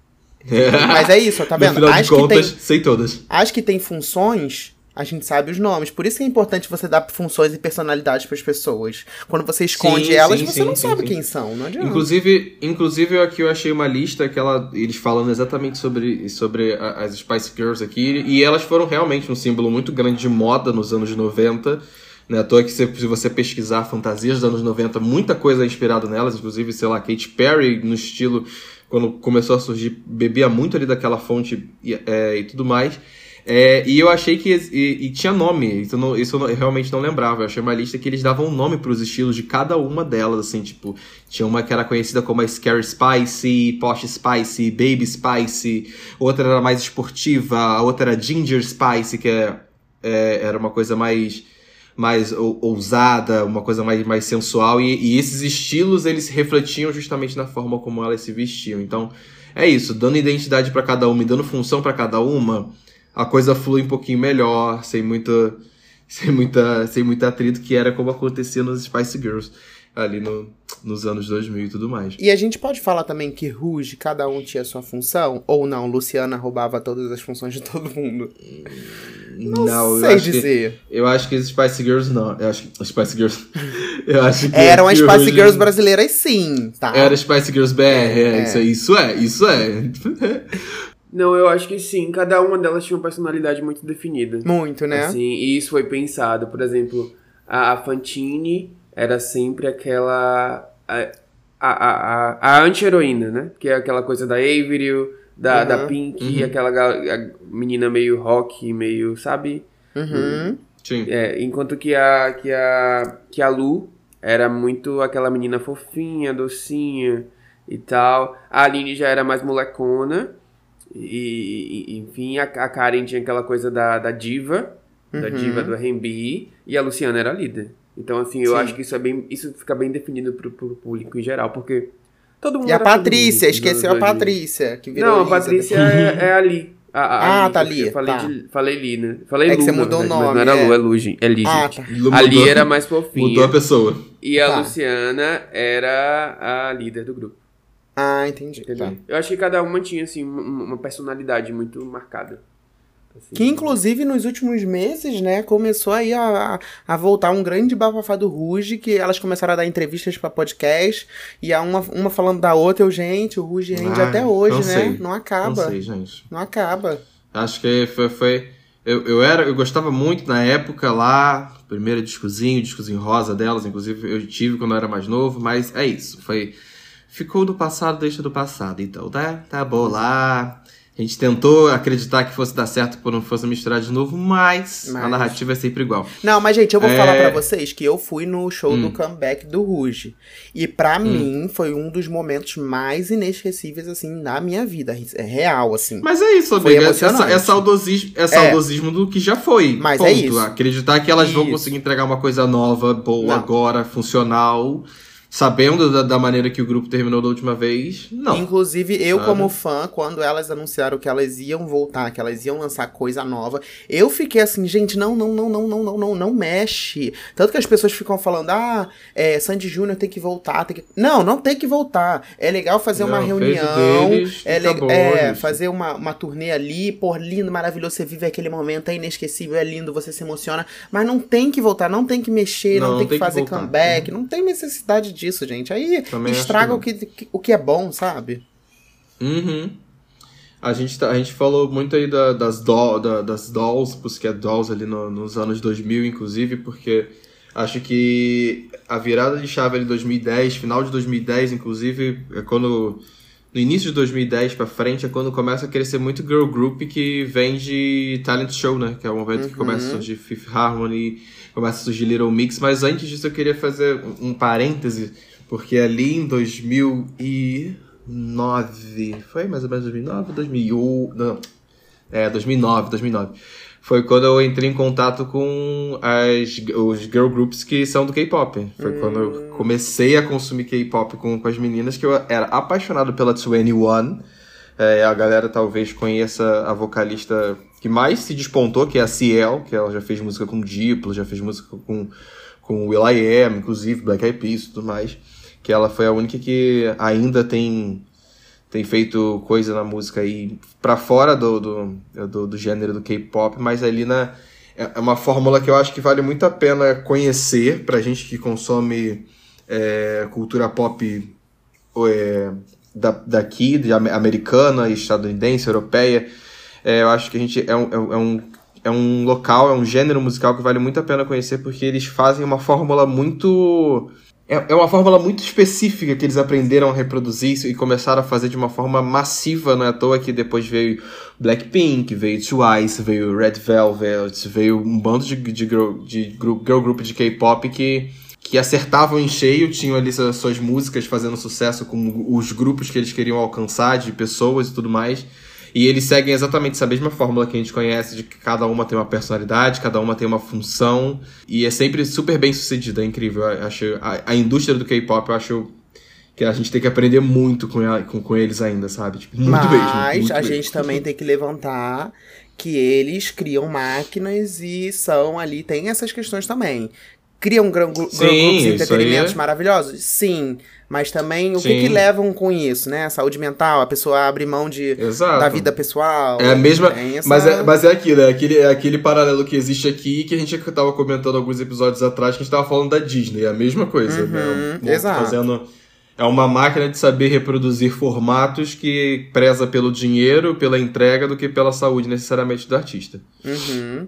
[SPEAKER 3] [laughs]
[SPEAKER 2] Mas é isso, tá vendo?
[SPEAKER 1] No final acho de contas, tem, sei todas.
[SPEAKER 2] Acho que tem funções, a gente sabe os nomes. Por isso que é importante você dar funções e personalidades para as pessoas. Quando você esconde sim, elas, sim, você sim, não sabe quem são, não adianta.
[SPEAKER 1] Inclusive, inclusive aqui eu achei uma lista que ela, eles falando exatamente sobre, sobre as Spice Girls aqui, e elas foram realmente um símbolo muito grande de moda nos anos 90. Né, à toa que se, se você pesquisar fantasias dos anos 90, muita coisa é inspirada nelas, inclusive, sei lá, Katy Perry no estilo quando começou a surgir, bebia muito ali daquela fonte e, é, e tudo mais. É, e eu achei que. E, e tinha nome, isso, não, isso eu, não, eu, realmente não lembrava. Eu achei uma lista que eles davam um nome para os estilos de cada uma delas, assim, tipo. Tinha uma que era conhecida como a Scary Spice, Posh Spice, Baby Spice, outra era mais esportiva, outra era Ginger Spice, que é, é era uma coisa mais mais ousada, uma coisa mais, mais sensual, e, e, esses estilos eles refletiam justamente na forma como elas se vestiam. Então, é isso, dando identidade para cada uma e dando função para cada uma, a coisa flui um pouquinho melhor, sem muita sem muita sem muito atrito, que era como acontecia nos Spice Girls. Ali no, nos anos 2000 e tudo mais.
[SPEAKER 2] E a gente pode falar também que Rouge, cada um tinha sua função? Ou não, Luciana roubava todas as funções de todo mundo?
[SPEAKER 1] Não, não sei eu dizer. Que, eu acho que as Spice Girls não. Eu acho que as Spice Girls. [laughs] eu acho que
[SPEAKER 2] Eram as Spice Rouge... Girls brasileiras, sim, tá?
[SPEAKER 1] Era Spice Girls BR, é, é. Isso, é, isso é, isso é. [laughs]
[SPEAKER 3] Não, eu acho que sim. Cada uma delas tinha uma personalidade muito definida.
[SPEAKER 2] Muito, né?
[SPEAKER 3] Assim, e isso foi pensado. Por exemplo, a Fantine era sempre aquela. A, a, a, a anti-heroína, né? Que é aquela coisa da Avery, da, uhum, da Pink, uhum. aquela menina meio rock, meio, sabe?
[SPEAKER 2] Uhum.
[SPEAKER 1] Sim.
[SPEAKER 3] É, enquanto que a, que, a, que a Lu era muito aquela menina fofinha, docinha e tal. A Aline já era mais molecona. E, e enfim, a, a, Karen tinha aquela coisa da, da diva, uhum. da diva do R&B, e a Luciana era líder. Então, assim, eu Sim. acho que isso é bem. Isso fica bem definido pro, pro público em geral, porque todo mundo.
[SPEAKER 2] E a Patrícia, esqueceu a Patrícia, que virou.
[SPEAKER 3] Não, a Patrícia é, é ali. A,
[SPEAKER 2] a, [laughs] ah, tá ali.
[SPEAKER 3] Falei,
[SPEAKER 2] tá.
[SPEAKER 3] De, falei Li, né? Falei é Lu,
[SPEAKER 2] que você mudou o nome.
[SPEAKER 3] Não era é. Lu, é Lu, gente. É Li, ah, gente. Tá. A Li era mais fofinha.
[SPEAKER 1] Mudou a pessoa.
[SPEAKER 3] E a tá. Luciana era a líder do grupo.
[SPEAKER 2] Ah, entendi. Tá.
[SPEAKER 3] Eu acho que cada uma tinha, assim, uma personalidade muito marcada.
[SPEAKER 2] Assim, que inclusive nos últimos meses, né, começou aí a, a voltar um grande bafafá do Ruge, que elas começaram a dar entrevistas para podcast, e a uma, uma falando da outra, eu, gente, o Ruge rende ah, até hoje, não né? Sei. Não acaba.
[SPEAKER 1] Não sei, gente.
[SPEAKER 2] Não acaba.
[SPEAKER 1] Acho que foi. foi eu, eu, era, eu gostava muito na época lá, primeiro discozinho, discozinho rosa delas, inclusive eu tive quando eu era mais novo, mas é isso. Foi. Ficou do passado, deixa do passado. Então, tá, tá bom lá a gente tentou acreditar que fosse dar certo por não fosse misturar de novo, mas, mas, a narrativa é sempre igual.
[SPEAKER 2] Não, mas gente, eu vou é... falar para vocês que eu fui no show hum. do comeback do Ruge. E para hum. mim foi um dos momentos mais inesquecíveis, assim, na minha vida. É real, assim.
[SPEAKER 1] Mas é isso, amiga. É, é, saudosismo, é saudosismo é. do que já foi.
[SPEAKER 2] Mas
[SPEAKER 1] é ponto.
[SPEAKER 2] é isso.
[SPEAKER 1] Acreditar que elas isso. vão conseguir entregar uma coisa nova, boa, não. agora, funcional sabendo da, da, maneira que o grupo terminou da última vez, não.
[SPEAKER 2] Inclusive, eu, sabe? como fã, quando elas anunciaram que elas iam voltar, que elas iam lançar coisa nova, eu fiquei assim, gente, não, não, não, não, não, não, não, não mexe. Tanto que as pessoas ficam falando, ah, é, Sandy Júnior tem que voltar, tem que. Não, não tem que voltar. É legal fazer não, uma reunião. Deles, é, acabou, é fazer uma, uma turnê ali, pô, lindo, maravilhoso, você vive aquele momento, é inesquecível, é lindo, você se emociona. Mas não tem que voltar, não tem que mexer, não, não tem, tem, que fazer que comeback, uhum. não tem necessidade disso, gente. Aí Também estraga o que, o que é bom, sabe?
[SPEAKER 1] Uhum. A gente, tá, a gente falou muito aí da, das, doll, da, das dolls, Pussycat Dolls ali no, nos anos 2000, inclusive, porque acho que a virada de chave ali 2010, final de 2010, inclusive, é quando no início de 2010 para frente é quando começa a crescer muito girl group que vem de talent show, né? Que é o momento uhum. que começa a surgir Fifth Harmony, começa a surgir Little Mix. Mas antes disso eu queria fazer um parêntese porque ali em 2009, foi mais ou menos 2009, 2001, não, é 2009, 2009. Foi quando eu entrei em contato com as, os girl groups que são do K-pop. Foi hum. quando eu comecei a consumir K-pop com, com as meninas, que eu era apaixonado pela 21. É, a galera talvez conheça a vocalista que mais se despontou, que é a Ciel, que ela já fez música com Diplo, já fez música com, com Will.i.am, inclusive Black Eyed Peas e tudo mais que ela foi a única que ainda tem tem feito coisa na música aí para fora do, do, do, do, gênero do K-pop, mas ali na é, é uma fórmula que eu acho que vale muito a pena conhecer pra gente que consome é, cultura pop é, da, daqui, de americana, estadunidense, europeia. É, eu acho que a gente é um, é um, é um local, é um gênero musical que vale muito a pena conhecer porque eles fazem uma fórmula muito é, é uma fórmula muito específica que eles aprenderam a reproduzir e começaram a fazer de uma forma massiva, não é à toa que depois veio Blackpink, veio Twice, veio Red Velvet, veio um bando de, de, girl, de girl group de K-pop que, que acertavam em cheio, tinham ali suas músicas fazendo sucesso com os grupos que eles queriam alcançar, de pessoas e tudo mais. E eles seguem exatamente essa mesma fórmula que a gente conhece, de que cada uma tem uma personalidade, cada uma tem uma função, e é sempre super bem sucedida, é incrível. Eu acho, a, a indústria do K-pop, eu acho que a gente tem que aprender muito com, com, com eles ainda, sabe? Tipo, muito
[SPEAKER 2] Mas
[SPEAKER 1] mesmo. Mas
[SPEAKER 2] a mesmo. gente também tem que levantar que eles criam máquinas e são ali, tem essas questões também criam grupos de entretenimentos é... maravilhosos? Sim. Mas também o que, que, levam com isso, né? Saúde mental, a pessoa abre mão de, da vida pessoal.
[SPEAKER 1] É a mesma. Essa... Mas, é, mas é aquilo, é aquele, é aquele paralelo que existe aqui que a gente tava comentando alguns episódios atrás, que a gente tava falando da Disney. É a mesma coisa, né?
[SPEAKER 2] uhum, né? Exato.
[SPEAKER 1] Fazendo. É uma máquina de saber reproduzir formatos que preza pelo dinheiro, pela entrega, do que pela saúde necessariamente do artista.
[SPEAKER 2] Uhum.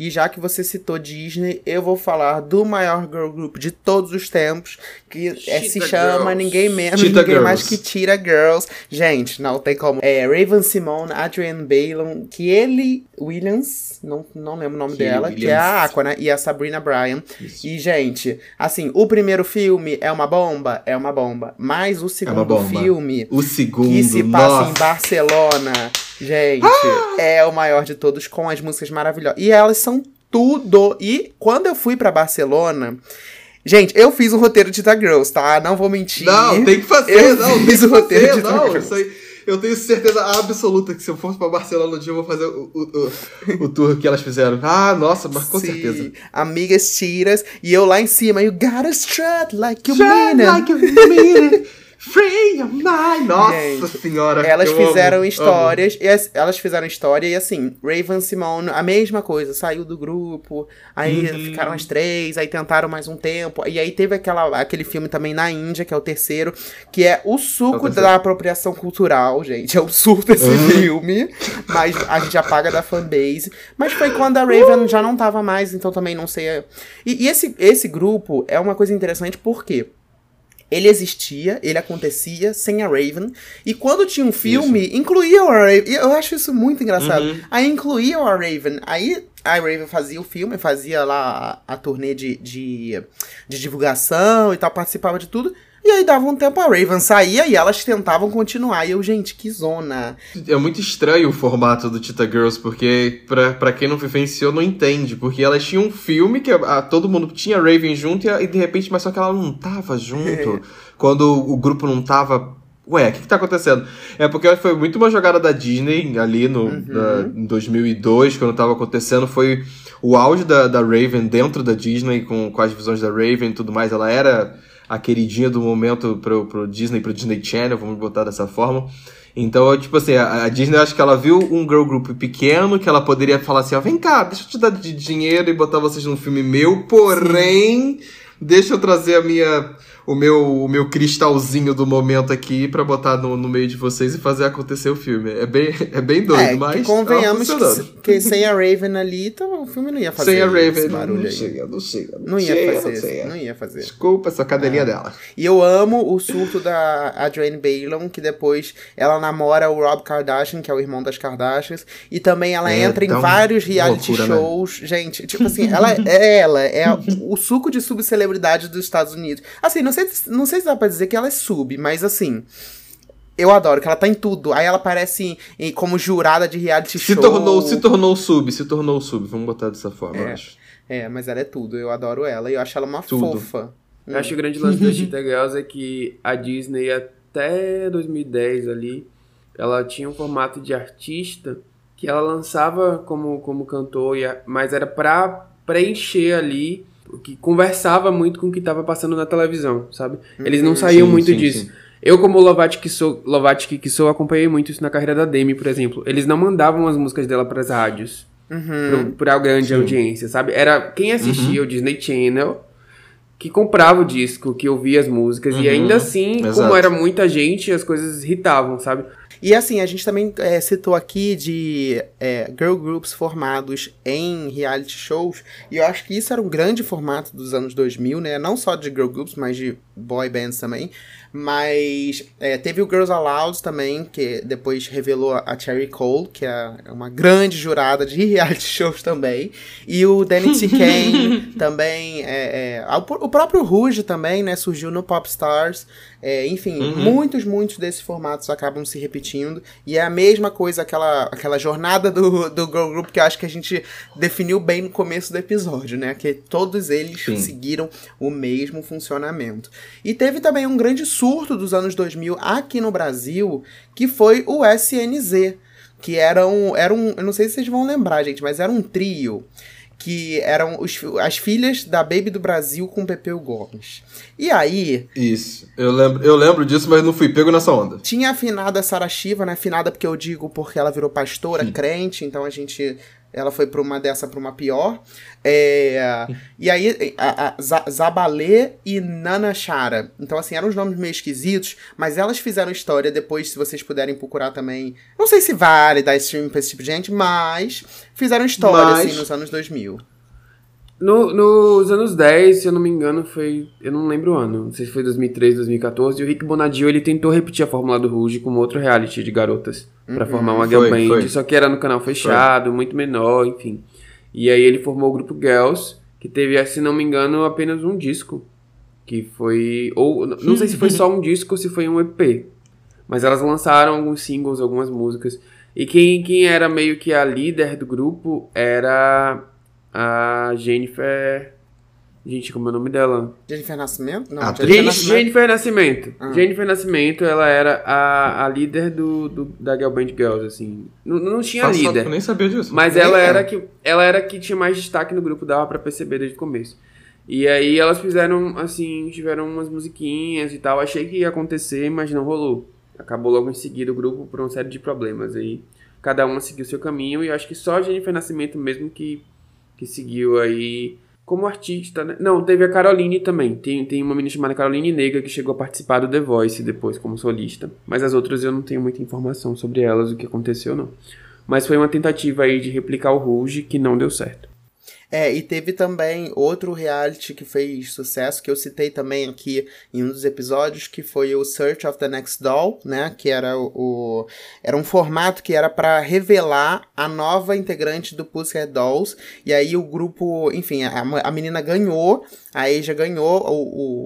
[SPEAKER 2] E já que você citou Disney, eu vou falar do maior girl group de todos os tempos, que é, se chama Girls. ninguém menos, Cheetah ninguém Girls. mais que Tira Girls. Gente, não tem como. É Raven Simone, Adrian Balon, que ele Williams, não, não lembro o nome dela, Williams. que é a Aqua, né? E a Sabrina Bryan. Isso. E, gente, assim, o primeiro filme é uma bomba? É uma bomba. Mas o segundo é filme.
[SPEAKER 1] O segundo.
[SPEAKER 2] Que se passa nossa. em Barcelona Gente, ah! é o maior de todos com as músicas maravilhosas. E elas são tudo. E quando eu fui para Barcelona, Gente, eu fiz o roteiro de The Girls, tá? Não vou mentir.
[SPEAKER 1] Não, tem que fazer, eu não, fiz o roteiro fazer, de não, Girls. Aí, eu tenho certeza absoluta que se eu fosse pra Barcelona um dia, eu vou fazer o, o, o, o tour que elas fizeram. Ah, nossa, mas com Sim. certeza.
[SPEAKER 2] Amigas tiras, e eu lá em cima, you gotta strut like you mean it.
[SPEAKER 1] Like you mean it. Free your mind! Nossa Gente, senhora!
[SPEAKER 2] Elas fizeram amo, histórias, amo. e as, elas fizeram história e assim, Raven Simone, a mesma coisa, saiu do grupo, aí uhum. ficaram as três, aí tentaram mais um tempo, e aí teve aquela, aquele filme também na Índia, que é o terceiro, que é o suco é o da apropriação cultural, gente. É o surto esse uhum. filme, mas a gente apaga da fanbase. Mas foi quando a Raven já não tava mais, então também não sei. E, e esse, esse grupo é uma coisa interessante, por quê? Ele existia, ele acontecia sem a Raven. E quando tinha um filme, isso. incluía a Raven. Eu acho isso muito engraçado. Uhum. Aí incluíam a Raven. Aí a Raven fazia o filme, fazia lá a, a turnê de, de, de divulgação e tal, participava de tudo. E aí dava um tempo, a Raven saía e elas tentavam continuar. E eu, gente, que zona.
[SPEAKER 1] É muito estranho o formato do Tita Girls, porque pra, pra quem não vivenciou, não entende. Porque elas tinham um filme que a, a, todo mundo tinha Raven junto e, e, de repente, mas só que ela não tava junto. [laughs] Quando o, o, grupo não tava. Ué, o que, que tá acontecendo? É porque foi muito uma jogada da Disney ali no, uhum. em 2002, quando tava acontecendo. Foi o auge da, da Raven dentro da Disney, com, com as visões da Raven e tudo mais. Ela era a queridinha do momento pro, pro Disney, pro Disney Channel, vamos botar dessa forma. Então, tipo assim, a, a Disney acho que ela viu um girl group pequeno que ela poderia falar assim, ó, vem cá, deixa eu te dar de dinheiro e botar vocês num filme meu, porém, Sim. deixa eu trazer a minha o meu, o meu cristalzinho do momento aqui para botar no, no meio de vocês e fazer acontecer o filme. É bem, [laughs] é bem doido, é, mas.
[SPEAKER 2] convenhamos que, que, sem a Raven ali, então o filme não ia fazer sem a Raven, barulho
[SPEAKER 1] não
[SPEAKER 2] aí.
[SPEAKER 1] Chega, não chega.
[SPEAKER 2] Não, não ia chega, fazer. Não, chega. não ia fazer.
[SPEAKER 1] Desculpa essa cadeirinha é. dela.
[SPEAKER 2] E eu amo o surto da Adrienne Bailon, que depois ela namora o Rob Kardashian, que é o irmão das Kardashians, e também ela é, entra em vários reality loucura, né? shows. Né? Gente, tipo assim, ela é ela, é o suco de subcelebridade dos Estados Unidos. Assim, não sei, não sei se dá pra dizer que ela é sub, mas assim. Eu adoro que ela tá em tudo. Aí ela aparece em, como jurada de reality
[SPEAKER 1] se
[SPEAKER 2] show.
[SPEAKER 1] Tornou, se tornou sub, se tornou sub. Vamos botar dessa forma,
[SPEAKER 2] é,
[SPEAKER 1] eu acho.
[SPEAKER 2] É, mas ela é tudo. Eu adoro ela e eu acho ela uma tudo. fofa.
[SPEAKER 3] Eu acho que o grande lance da Cheetah [laughs] Girls é que a Disney até 2010 ali, ela tinha um formato de artista que ela lançava como, como cantor, mas era pra preencher ali que conversava muito com o que estava passando na televisão, sabe? Eles não uhum. saíam sim, muito sim, disso. Sim. Eu, como Lovatic que sou, Lovatic que sou, acompanhei muito isso na carreira da Demi, por exemplo. Eles não mandavam as músicas dela para as rádios. Uhum. Pra, grande audiência, sabe? Era quem assistia uhum. o Disney Channel que comprava o disco, que ouvia as músicas. Uhum. E ainda assim, Exato. como era muita gente, as coisas irritavam, sabe?
[SPEAKER 2] E assim, a gente também é, citou aqui de é, girl groups formados em reality shows, e eu acho que isso era um grande formato dos anos 2000, né? Não só de girl groups, mas de boy bands também. Mas é, teve o Girls Aloud também, que depois revelou a Cherry Cole, que é uma grande jurada de [laughs] reality shows também. E o Danny T. [laughs] Kane também. É, é, o próprio Rouge também, né? Surgiu no Popstars. É, enfim, uhum. muitos, muitos desses formatos acabam se repetindo. E é a mesma coisa, aquela, aquela jornada do, do Girl Group que eu acho que a gente definiu bem no começo do episódio, né? Que todos eles Sim. seguiram o mesmo funcionamento. E teve também um grande surto dos anos 2000 aqui no Brasil, que foi o SNZ, que era um, era um, eu não sei se vocês vão lembrar, gente, mas era um trio que eram os, as filhas da Baby do Brasil com Pepeu Gomes. E aí.
[SPEAKER 1] Isso. Eu lembro, eu lembro disso, mas não fui pego nessa onda.
[SPEAKER 2] Tinha a afinada Sara Shiva, né? Afinada porque eu digo porque ela virou pastora, Sim. crente, então a gente ela foi para uma dessa para uma pior. É, e aí, a, a Zabalê e Nana Chara. Então, assim, eram os nomes meio esquisitos, mas elas fizeram história depois, se vocês puderem procurar também. Não sei se vale dar stream pra esse tipo de gente, mas fizeram história, mas... assim, nos anos 2000.
[SPEAKER 3] No, nos anos 10, se eu não me engano, foi. Eu não lembro o ano. Não sei se foi 2003, 2014. E o Rick Bonadio ele tentou repetir a fórmula do Rouge com outro reality de garotas. Uhum. para formar uma girl band. Foi. Só que era no canal fechado, foi. muito menor, enfim. E aí ele formou o grupo Girls, que teve, se não me engano, apenas um disco. Que foi. Ou. Não sei se foi só um disco ou se foi um EP. Mas elas lançaram alguns singles, algumas músicas. E quem, quem era meio que a líder do grupo era a Jennifer. Gente, como é o nome dela?
[SPEAKER 2] Jennifer Nascimento? Não,
[SPEAKER 3] ah, Jennifer, Nascimento. Jennifer Nascimento. Ah. Jennifer Nascimento, ela era a, a líder do, do, da Girl Band Girls, assim. Não, não tinha Nossa, líder.
[SPEAKER 1] Eu nem sabia disso.
[SPEAKER 3] Mas ela era, que, ela era que tinha mais destaque no grupo, dava pra perceber desde o começo. E aí elas fizeram, assim, tiveram umas musiquinhas e tal. Achei que ia acontecer, mas não rolou. Acabou logo em seguida o grupo por uma série de problemas. Aí cada uma seguiu seu caminho e acho que só a Jennifer Nascimento mesmo que que seguiu aí como artista, né? Não, teve a Caroline também. Tem, tem uma menina chamada Caroline Negra que chegou a participar do The Voice depois como solista. Mas as outras eu não tenho muita informação sobre elas, o que aconteceu não. Mas foi uma tentativa aí de replicar o Rouge que não deu certo.
[SPEAKER 2] É, e teve também outro reality que fez sucesso, que eu citei também aqui em um dos episódios, que foi o Search of the Next Doll, né? Que era o. era um formato que era para revelar a nova integrante do Pussycat Dolls. E aí o grupo, enfim, a, a menina ganhou, a Asia ganhou o,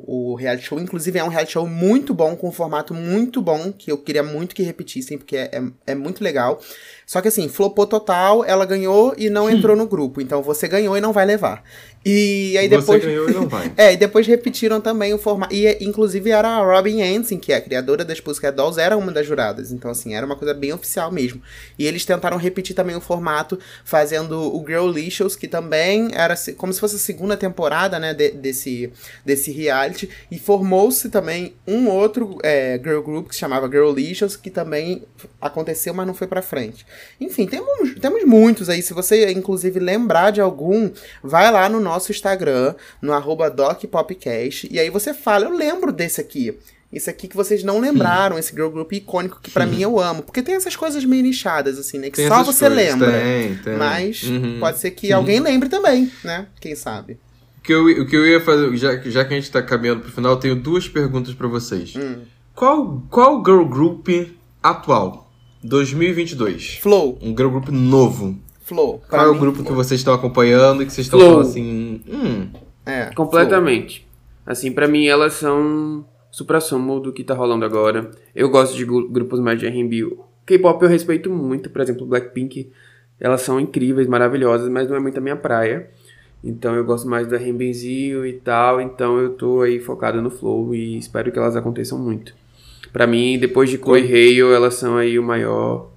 [SPEAKER 2] o, o reality show. Inclusive é um reality show muito bom, com um formato muito bom, que eu queria muito que repetissem, porque é, é, é muito legal. Só que assim, flopou total, ela ganhou e não [laughs] entrou no grupo. Então você ganhou e não vai levar. E aí depois.
[SPEAKER 1] Você ganhou e não vai. [laughs]
[SPEAKER 2] é, e depois repetiram também o formato. E inclusive era a Robin Hansen, que é a criadora das Pussycat Dolls, era uma das juradas. Então, assim, era uma coisa bem oficial mesmo. E eles tentaram repetir também o formato, fazendo o Girl Licious, que também era como se fosse a segunda temporada, né, de, desse, desse reality. E formou-se também um outro é, girl group que se chamava Girl Licious, que também aconteceu, mas não foi pra frente. Enfim, temos, temos muitos aí. Se você, inclusive, lembrar de algum, vai lá no nosso Instagram, no arroba DocPopcast, e aí você fala, eu lembro desse aqui. Esse aqui que vocês não lembraram, esse girl group icônico que para mim eu amo. Porque tem essas coisas meio nichadas, assim, né? Que tem só você coisas. lembra.
[SPEAKER 1] Tem, tem.
[SPEAKER 2] Mas uhum. pode ser que alguém lembre também, né? Quem sabe.
[SPEAKER 1] O que eu, o que eu ia fazer, já, já que a gente tá caminhando pro final, eu tenho duas perguntas para vocês. Hum. Qual, qual girl group atual? 2022.
[SPEAKER 2] Flow.
[SPEAKER 1] Um girl group novo.
[SPEAKER 2] Flow.
[SPEAKER 1] Qual é o grupo Flow. que vocês estão acompanhando e que vocês estão falando assim. Hum.
[SPEAKER 3] É. Completamente. Flow. Assim, para mim elas são supra-sumo do que tá rolando agora. Eu gosto de grupos mais de R&B. K-pop eu respeito muito, por exemplo, Blackpink. Elas são incríveis, maravilhosas, mas não é muito a minha praia. Então eu gosto mais do R&Bzinho e tal, então eu tô aí focado no flow e espero que elas aconteçam muito. Para mim, depois de Koi Hale, elas são aí o maior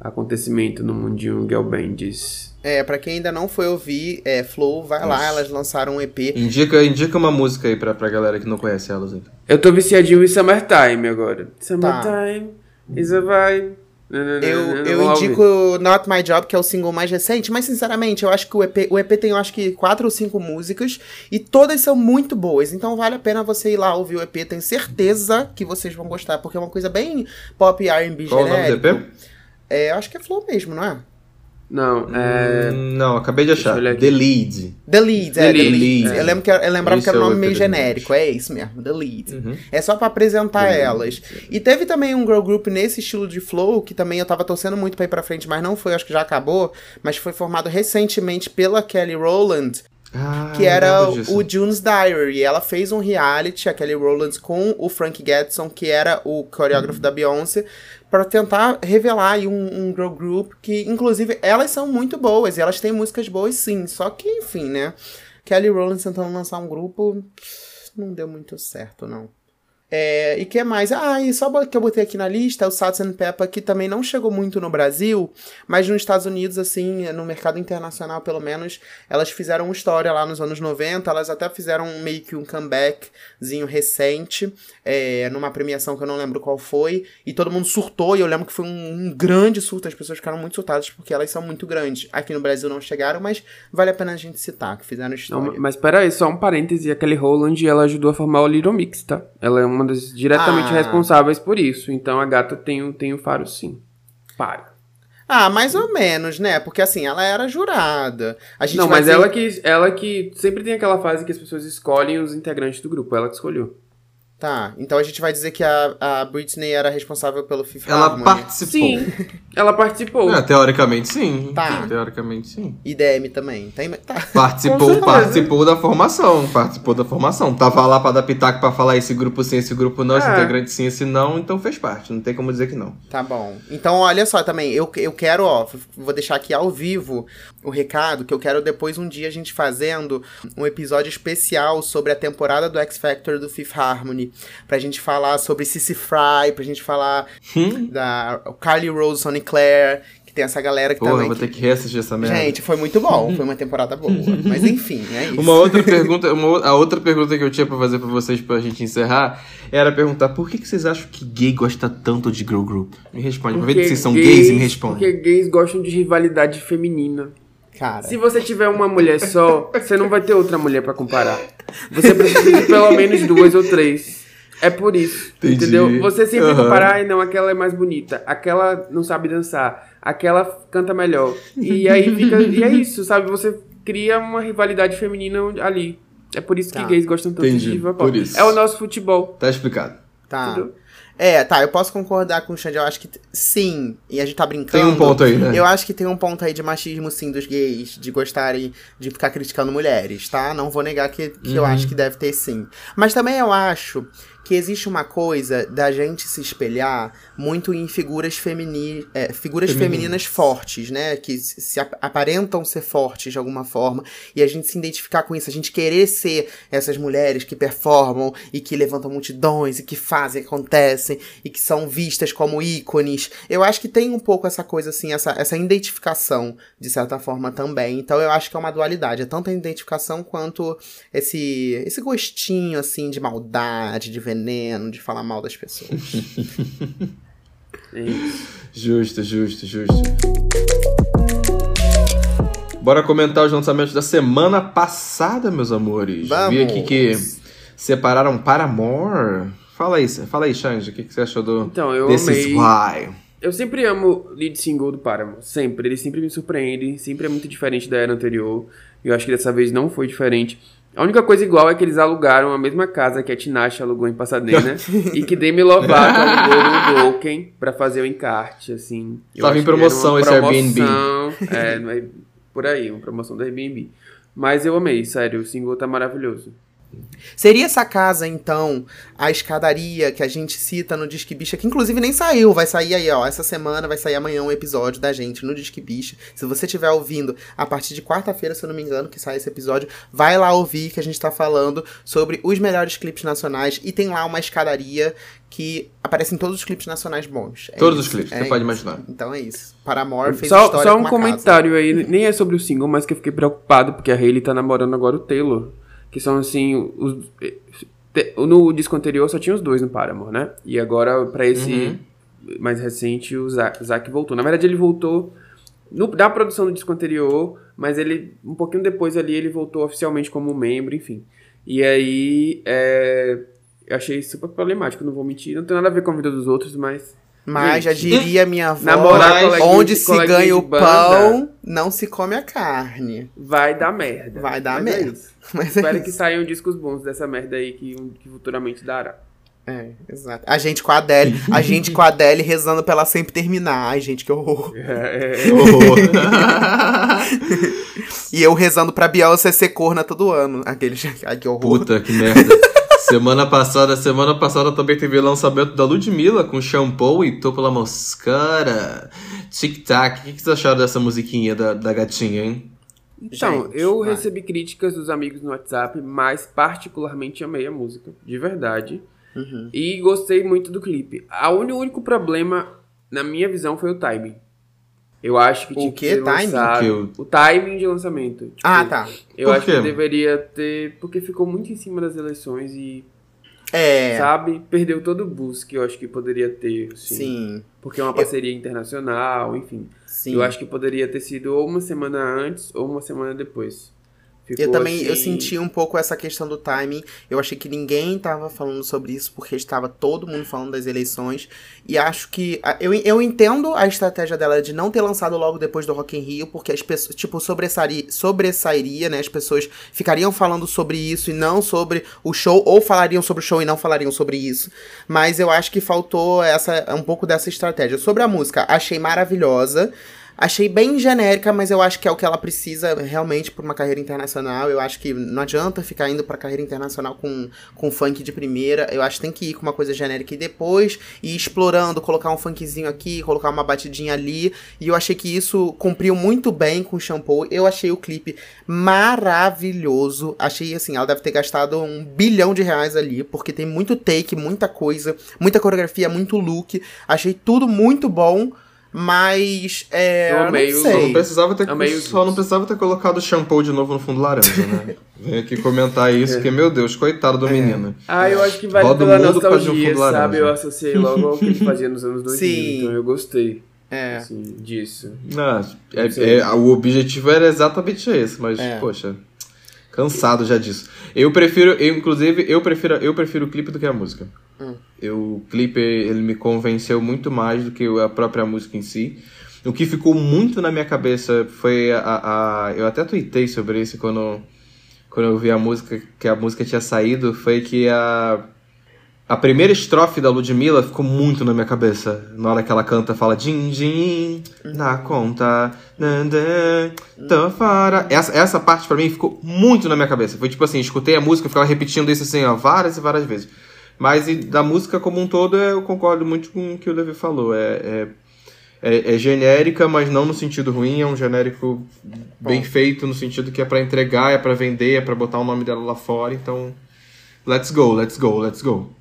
[SPEAKER 3] acontecimento no mundinho Girl Bands.
[SPEAKER 2] É, pra quem ainda não foi ouvir, é, Flow, vai Nossa. lá, elas lançaram um EP.
[SPEAKER 1] Indica, indica uma música aí pra, pra galera que não conhece elas. Então.
[SPEAKER 3] Eu tô viciadinho em Summertime agora. Summertime tá. is a vibe.
[SPEAKER 2] Eu, eu indico Not My Job, que é o single mais recente, mas sinceramente, eu acho que o EP, o EP tem eu acho que quatro ou cinco músicas e todas são muito boas. Então vale a pena você ir lá ouvir o EP, tenho certeza que vocês vão gostar, porque é uma coisa bem pop R&B genérico. Qual o nome do EP? É, acho que é Flow mesmo, não é?
[SPEAKER 3] Não, é...
[SPEAKER 1] Hum, não, acabei de achar. The Lead.
[SPEAKER 2] The Lead, é, The, The Lead. É. Eu, lembro que, eu lembrava que era um nome meio genérico, é isso mesmo, The Lead. Uhum. É só para apresentar The elas. Lead. E teve também um girl group nesse estilo de flow, que também eu tava torcendo muito pra ir pra frente, mas não foi, acho que já acabou, mas foi formado recentemente pela Kelly Rowland, ah, que era o June's Diary. E ela fez um reality, a Kelly Rowland, com o Frank Getson, que era o coreógrafo uhum. da Beyoncé, para tentar revelar aí um, um girl group que, inclusive, elas são muito boas e elas têm músicas boas sim. Só que, enfim, né? Kelly Rowland tentando lançar um grupo não deu muito certo, não. É, e que mais? Ah, e só que eu botei aqui na lista, o Salt and Pepper, que também não chegou muito no Brasil, mas nos Estados Unidos, assim, no mercado internacional, pelo menos, elas fizeram história lá nos anos 90, elas até fizeram meio que um comebackzinho recente, é, numa premiação que eu não lembro qual foi, e todo mundo surtou, e eu lembro que foi um, um grande surto, as pessoas ficaram muito surtadas, porque elas são muito grandes. Aqui no Brasil não chegaram, mas vale a pena a gente citar, que fizeram história.
[SPEAKER 3] Não, mas peraí, só um parêntese, aquele Roland, ela ajudou a formar o Little Mix, tá? Ela é uma das diretamente ah. responsáveis por isso. Então a gata tem, tem o faro sim. Para.
[SPEAKER 2] Ah, mais ou menos, né? Porque assim, ela era jurada. A gente
[SPEAKER 3] Não, mas dizer... ela, que, ela que sempre tem aquela fase que as pessoas escolhem os integrantes do grupo. Ela que escolheu.
[SPEAKER 2] Tá, então a gente vai dizer que a, a Britney era responsável pelo FIFA
[SPEAKER 1] Ela Harmony. participou.
[SPEAKER 3] Sim, ela participou.
[SPEAKER 1] É, teoricamente sim. Tá. Teoricamente sim.
[SPEAKER 2] IDM também. Tem, tá.
[SPEAKER 1] Participou, participou da formação. Participou da formação. Tava lá pra dar pitaco pra falar esse grupo sim, esse grupo não, é. esse integrante sim, esse não, então fez parte. Não tem como dizer que não.
[SPEAKER 2] Tá bom. Então olha só também, eu, eu quero, ó, vou deixar aqui ao vivo o recado que eu quero depois um dia a gente fazendo um episódio especial sobre a temporada do X Factor do Fifth Harmony pra gente falar sobre Cissy Fry, pra gente falar hum? da Carly Rose, Sonny Claire, que tem essa galera que
[SPEAKER 1] Porra,
[SPEAKER 2] também...
[SPEAKER 1] vou ter que reassistir essa merda.
[SPEAKER 2] Gente, foi muito bom, foi uma temporada boa. Mas enfim, é isso.
[SPEAKER 1] Uma outra pergunta, uma, a outra pergunta que eu tinha pra fazer pra vocês pra gente encerrar era perguntar por que, que vocês acham que gay gosta tanto de girl group? Me responde, pra ver se vocês são gays, gays e me respondem.
[SPEAKER 3] Porque gays gostam de rivalidade feminina.
[SPEAKER 2] Cara.
[SPEAKER 3] Se você tiver uma mulher só, você não vai ter outra mulher para comparar. Você precisa de pelo menos duas ou três. É por isso. Entendi. Entendeu? Você sempre uhum. comparar, ai não, aquela é mais bonita, aquela não sabe dançar, aquela canta melhor. E aí fica. e é isso, sabe? Você cria uma rivalidade feminina ali. É por isso tá. que gays gostam tanto
[SPEAKER 1] Entendi.
[SPEAKER 3] de
[SPEAKER 1] diva pop. Por isso.
[SPEAKER 3] É o nosso futebol.
[SPEAKER 1] Tá explicado.
[SPEAKER 2] Tá. Entendeu? É, tá, eu posso concordar com o Xande, eu acho que sim, e a gente tá brincando.
[SPEAKER 1] Tem um ponto aí, né?
[SPEAKER 2] Eu acho que tem um ponto aí de machismo, sim, dos gays, de gostarem de ficar criticando mulheres, tá? Não vou negar que, que uhum. eu acho que deve ter sim. Mas também eu acho que existe uma coisa da gente se espelhar muito em figuras, femini é, figuras femininas fortes, né? Que se aparentam ser fortes de alguma forma. E a gente se identificar com isso, a gente querer ser essas mulheres que performam e que levantam multidões e que fazem, acontecem e que são vistas como ícones. Eu acho que tem um pouco essa coisa assim, essa, essa identificação, de certa forma, também. Então eu acho que é uma dualidade. É tanto a identificação quanto esse, esse gostinho, assim, de maldade, de veneno veneno, de falar mal das pessoas. [laughs]
[SPEAKER 1] justo, justo, justo. Bora comentar os lançamentos da semana passada, meus amores.
[SPEAKER 2] Vamos.
[SPEAKER 1] Vi aqui que separaram Paramore. Fala aí, fala aí, Xande, o que, que você achou do
[SPEAKER 3] Então, eu
[SPEAKER 1] This
[SPEAKER 3] amei.
[SPEAKER 1] Is Why?
[SPEAKER 3] Eu sempre amo lead single do Paramore, sempre. Ele sempre me surpreende, sempre é muito diferente da era anterior. Eu acho que dessa vez não foi diferente. A única coisa igual é que eles alugaram a mesma casa que a Tinashe alugou em Pasadena e que Demi Lovato alugou no Broken pra fazer o encarte, assim.
[SPEAKER 1] Eu Tava em promoção esse Airbnb.
[SPEAKER 3] É, por aí, uma promoção do Airbnb. Mas eu amei, sério, o single tá maravilhoso.
[SPEAKER 2] Seria essa casa, então, a escadaria que a gente cita no Disque Bicha, que inclusive nem saiu, vai sair aí, ó, essa semana, vai sair amanhã um episódio da gente no Disque Bicha. Se você estiver ouvindo a partir de quarta-feira, se eu não me engano, que sai esse episódio, vai lá ouvir que a gente tá falando sobre os melhores clipes nacionais e tem lá uma escadaria que aparece em todos os clipes nacionais bons.
[SPEAKER 1] É todos isso, os clipes, é você isso. pode imaginar.
[SPEAKER 2] Então é isso. Paramore fez
[SPEAKER 3] só,
[SPEAKER 2] história
[SPEAKER 3] Só um comentário casa. aí, nem é sobre o single, mas que eu fiquei preocupado, porque a Hayley tá namorando agora o Taylor que são assim. Os, no disco anterior só tinha os dois no Paramore, né? E agora, para esse uhum. mais recente, o Zack voltou. Na verdade, ele voltou no, da produção do disco anterior, mas ele, um pouquinho depois ali, ele voltou oficialmente como membro, enfim. E aí, é, eu achei super problemático, não vou mentir. Não tem nada a ver com a vida dos outros, mas
[SPEAKER 2] mas já diria minha avó, onde se ganha o pão, não se come a carne.
[SPEAKER 3] Vai dar merda.
[SPEAKER 2] Vai dar Mas é merda. É [laughs]
[SPEAKER 3] Mas é Espero que saiam discos bons dessa merda aí que, que futuramente dará.
[SPEAKER 2] É, exato. A gente com a Adele, a gente com a Adele rezando pra ela sempre terminar. Ai, gente, que horror. [laughs]
[SPEAKER 1] É, é. Que horror. [laughs]
[SPEAKER 2] e eu rezando pra Beyoncé ser corna todo ano. Aquele, ai, que horror.
[SPEAKER 1] Puta, que merda. Semana passada, semana passada também teve o lançamento da Ludmilla com shampoo e topo la moscara. Tic Tac. O que, que vocês acharam dessa musiquinha da, da gatinha, hein?
[SPEAKER 3] Então, Gente, eu vai. recebi críticas dos amigos no WhatsApp, mas particularmente amei a música, de verdade. Uhum. E gostei muito do clipe. O único problema, na minha visão, foi o timing. Eu acho que
[SPEAKER 2] o que? Timing?
[SPEAKER 3] Lançado... O timing de lançamento. Tipo,
[SPEAKER 2] ah, tá.
[SPEAKER 3] Eu Por acho quê? que deveria ter. Porque ficou muito em cima das eleições e.
[SPEAKER 2] É.
[SPEAKER 3] Sabe? Perdeu todo o boost que eu acho que poderia ter. Assim,
[SPEAKER 2] Sim.
[SPEAKER 3] Porque é uma parceria eu... internacional, enfim. Sim. Eu acho que poderia ter sido ou uma semana antes ou uma semana depois.
[SPEAKER 2] Ficou eu também assim... eu senti um pouco essa questão do timing. Eu achei que ninguém estava falando sobre isso porque estava todo mundo falando das eleições. E acho que. Eu, eu entendo a estratégia dela de não ter lançado logo depois do Rock in Rio, porque as pessoas, tipo, sobressairia, sobressairia, né? As pessoas ficariam falando sobre isso e não sobre o show, ou falariam sobre o show e não falariam sobre isso. Mas eu acho que faltou essa um pouco dessa estratégia. Sobre a música, achei maravilhosa. Achei bem genérica, mas eu acho que é o que ela precisa realmente para uma carreira internacional. Eu acho que não adianta ficar indo para carreira internacional com, com funk de primeira. Eu acho que tem que ir com uma coisa genérica e depois ir explorando, colocar um funkzinho aqui, colocar uma batidinha ali. E eu achei que isso cumpriu muito bem com o shampoo. Eu achei o clipe maravilhoso. Achei assim, ela deve ter gastado um bilhão de reais ali, porque tem muito take, muita coisa, muita coreografia, muito look. Achei tudo muito bom. Mas é. Eu amei não sei.
[SPEAKER 1] Só não precisava ter, amei só não precisava ter colocado o shampoo de novo no fundo laranja, né? Vem aqui comentar isso, porque, meu Deus, coitado do é. menino.
[SPEAKER 3] Ah, eu acho que vale Roda pela nostalgia, um sabe? Eu associei logo ao que ele fazia nos anos 2000, Sim. então eu gostei.
[SPEAKER 2] É.
[SPEAKER 3] Assim, disso.
[SPEAKER 1] Ah, é, é, o objetivo era exatamente esse, mas, é. poxa, cansado já disso. Eu prefiro, eu, inclusive, eu prefiro, eu prefiro o clipe do que a música. Hum. Eu, o clipe ele me convenceu muito mais do que a própria música em si. O que ficou muito na minha cabeça foi a, a, eu até tuitei sobre isso quando quando eu vi a música que a música tinha saído foi que a a primeira estrofe da Ludmilla ficou muito na minha cabeça. Na hora que ela canta, fala din din na conta, dan, dan, tô fora. Essa, essa parte para mim ficou muito na minha cabeça. Foi tipo assim, escutei a música, ficava repetindo isso assim, ó, várias e várias vezes. Mas da música como um todo, eu concordo muito com o que o Levi falou. É, é, é, é genérica, mas não no sentido ruim. É um genérico bem Bom. feito, no sentido que é para entregar, é para vender, é para botar o nome dela lá fora. Então, let's go, let's go, let's go.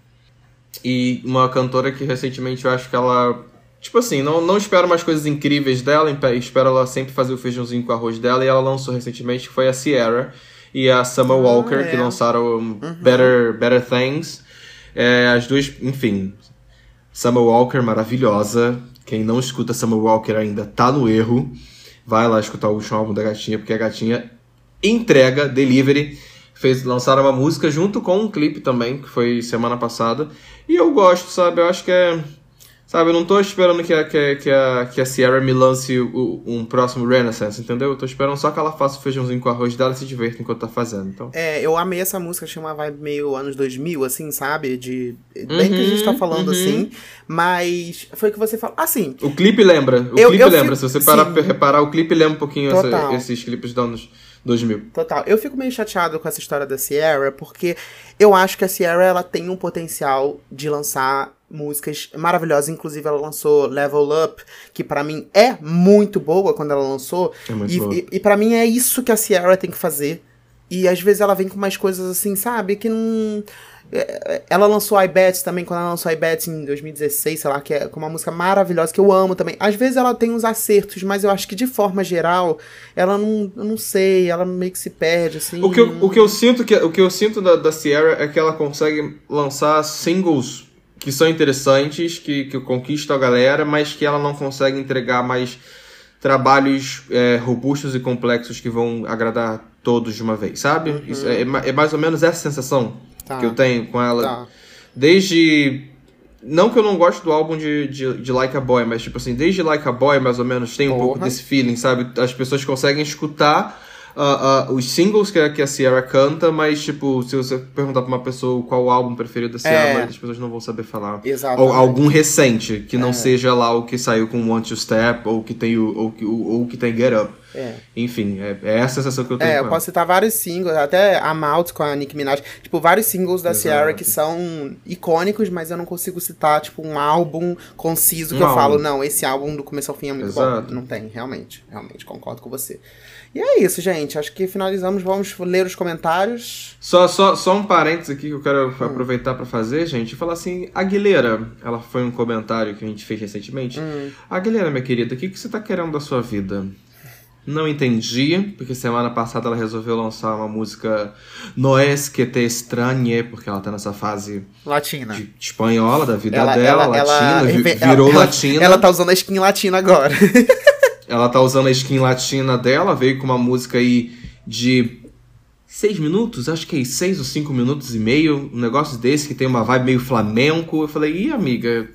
[SPEAKER 1] E uma cantora que recentemente eu acho que ela. Tipo assim, não, não espero mais coisas incríveis dela, espero ela sempre fazer o feijãozinho com arroz dela. E ela lançou recentemente, que foi a Sierra e a Summer ah, Walker, é. que lançaram uhum. Better, Better Things. É, as duas, enfim. Summer Walker, maravilhosa. Quem não escuta Summer Walker ainda tá no erro. Vai lá escutar o último álbum da gatinha, porque a gatinha entrega, delivery. Fez, lançaram uma música junto com um clipe também, que foi semana passada. E eu gosto, sabe? Eu acho que é Sabe, eu não tô esperando que a, que, que a, que a Sierra me lance o, um próximo Renaissance, entendeu? Eu tô esperando só que ela faça o feijãozinho com arroz dela e se divirta enquanto tá fazendo. Então.
[SPEAKER 2] É, eu amei essa música, achei uma vibe meio anos 2000, assim, sabe? De. Bem uhum, que a gente tá uhum, falando uhum. assim, mas foi o que você falou. Assim.
[SPEAKER 1] O clipe lembra. O eu, clipe eu lembra. Fico... Se você parar pra reparar, o clipe lembra um pouquinho essa, esses clipes dos anos 2000.
[SPEAKER 2] Total. Eu fico meio chateado com essa história da Sierra, porque eu acho que a Sierra ela tem um potencial de lançar músicas maravilhosas. Inclusive, ela lançou Level Up, que para mim é muito boa quando ela lançou.
[SPEAKER 1] É muito
[SPEAKER 2] e,
[SPEAKER 1] boa.
[SPEAKER 2] e, e para mim é isso que a Sierra tem que fazer. E às vezes ela vem com umas coisas assim, sabe? Que não. É, é, ela lançou I Bet também, quando ela lançou I Bet em 2016, sei lá, que é uma música maravilhosa, que eu amo também. Às vezes ela tem uns acertos, mas eu acho que de forma geral, ela não, não sei, ela meio que se perde, assim.
[SPEAKER 1] O que eu, o que eu sinto, que, o que eu sinto da, da Sierra é que ela consegue lançar singles que são interessantes, que, que conquistam a galera, mas que ela não consegue entregar mais trabalhos é, robustos e complexos que vão agradar todos de uma vez, sabe? Uhum. Isso é, é, mais ou menos essa sensação tá. que eu tenho com ela. Tá. Desde. Não que eu não gosto do álbum de, de, de, Like a Boy, mas tipo assim, desde Like a Boy, mais ou menos, tem um Porra. pouco desse feeling, sabe? As pessoas conseguem escutar uh, uh, os singles que a, que a Sierra canta, mas, tipo, se você perguntar pra uma pessoa qual o álbum preferido da Sierra, é. a maioria das pessoas não vão saber falar.
[SPEAKER 2] Exatamente.
[SPEAKER 1] Ou algum recente, que não é. seja lá o que saiu com Want to Step, ou que tem o, ou, ou, ou que tem Get Up.
[SPEAKER 2] É.
[SPEAKER 1] Enfim, é, é, essa a sensação que eu tenho.
[SPEAKER 2] É, eu posso citar vários singles, até a Mouth com a Nicki Minaj. Tipo, vários singles da Exato. Sierra que são icônicos, mas eu não consigo citar, tipo, um álbum conciso que um eu álbum. falo, não, esse álbum do começo ao fim é muito Exato. bom. Não tem, realmente. Realmente, concordo com você. E é isso, gente. Acho que finalizamos. Vamos ler os comentários.
[SPEAKER 1] Só, só, só um parênteses aqui que eu quero hum. aproveitar para fazer, gente. Falar assim, Aguilera, ela foi um comentário que a gente fez recentemente. Hum. Aguilera, minha querida, o que, que você tá querendo da sua vida? Não entendi, porque semana passada ela resolveu lançar uma música No es que te extrañe, porque ela tá nessa fase
[SPEAKER 2] latina
[SPEAKER 1] de, de espanhola da vida ela, dela, ela, latina, ela, virou
[SPEAKER 2] ela,
[SPEAKER 1] latina.
[SPEAKER 2] Ela tá usando a skin latina agora. [laughs]
[SPEAKER 1] ela tá usando a skin latina dela, veio com uma música aí de seis minutos, acho que é seis ou cinco minutos e meio, um negócio desse que tem uma vibe meio flamenco. Eu falei, ih, amiga,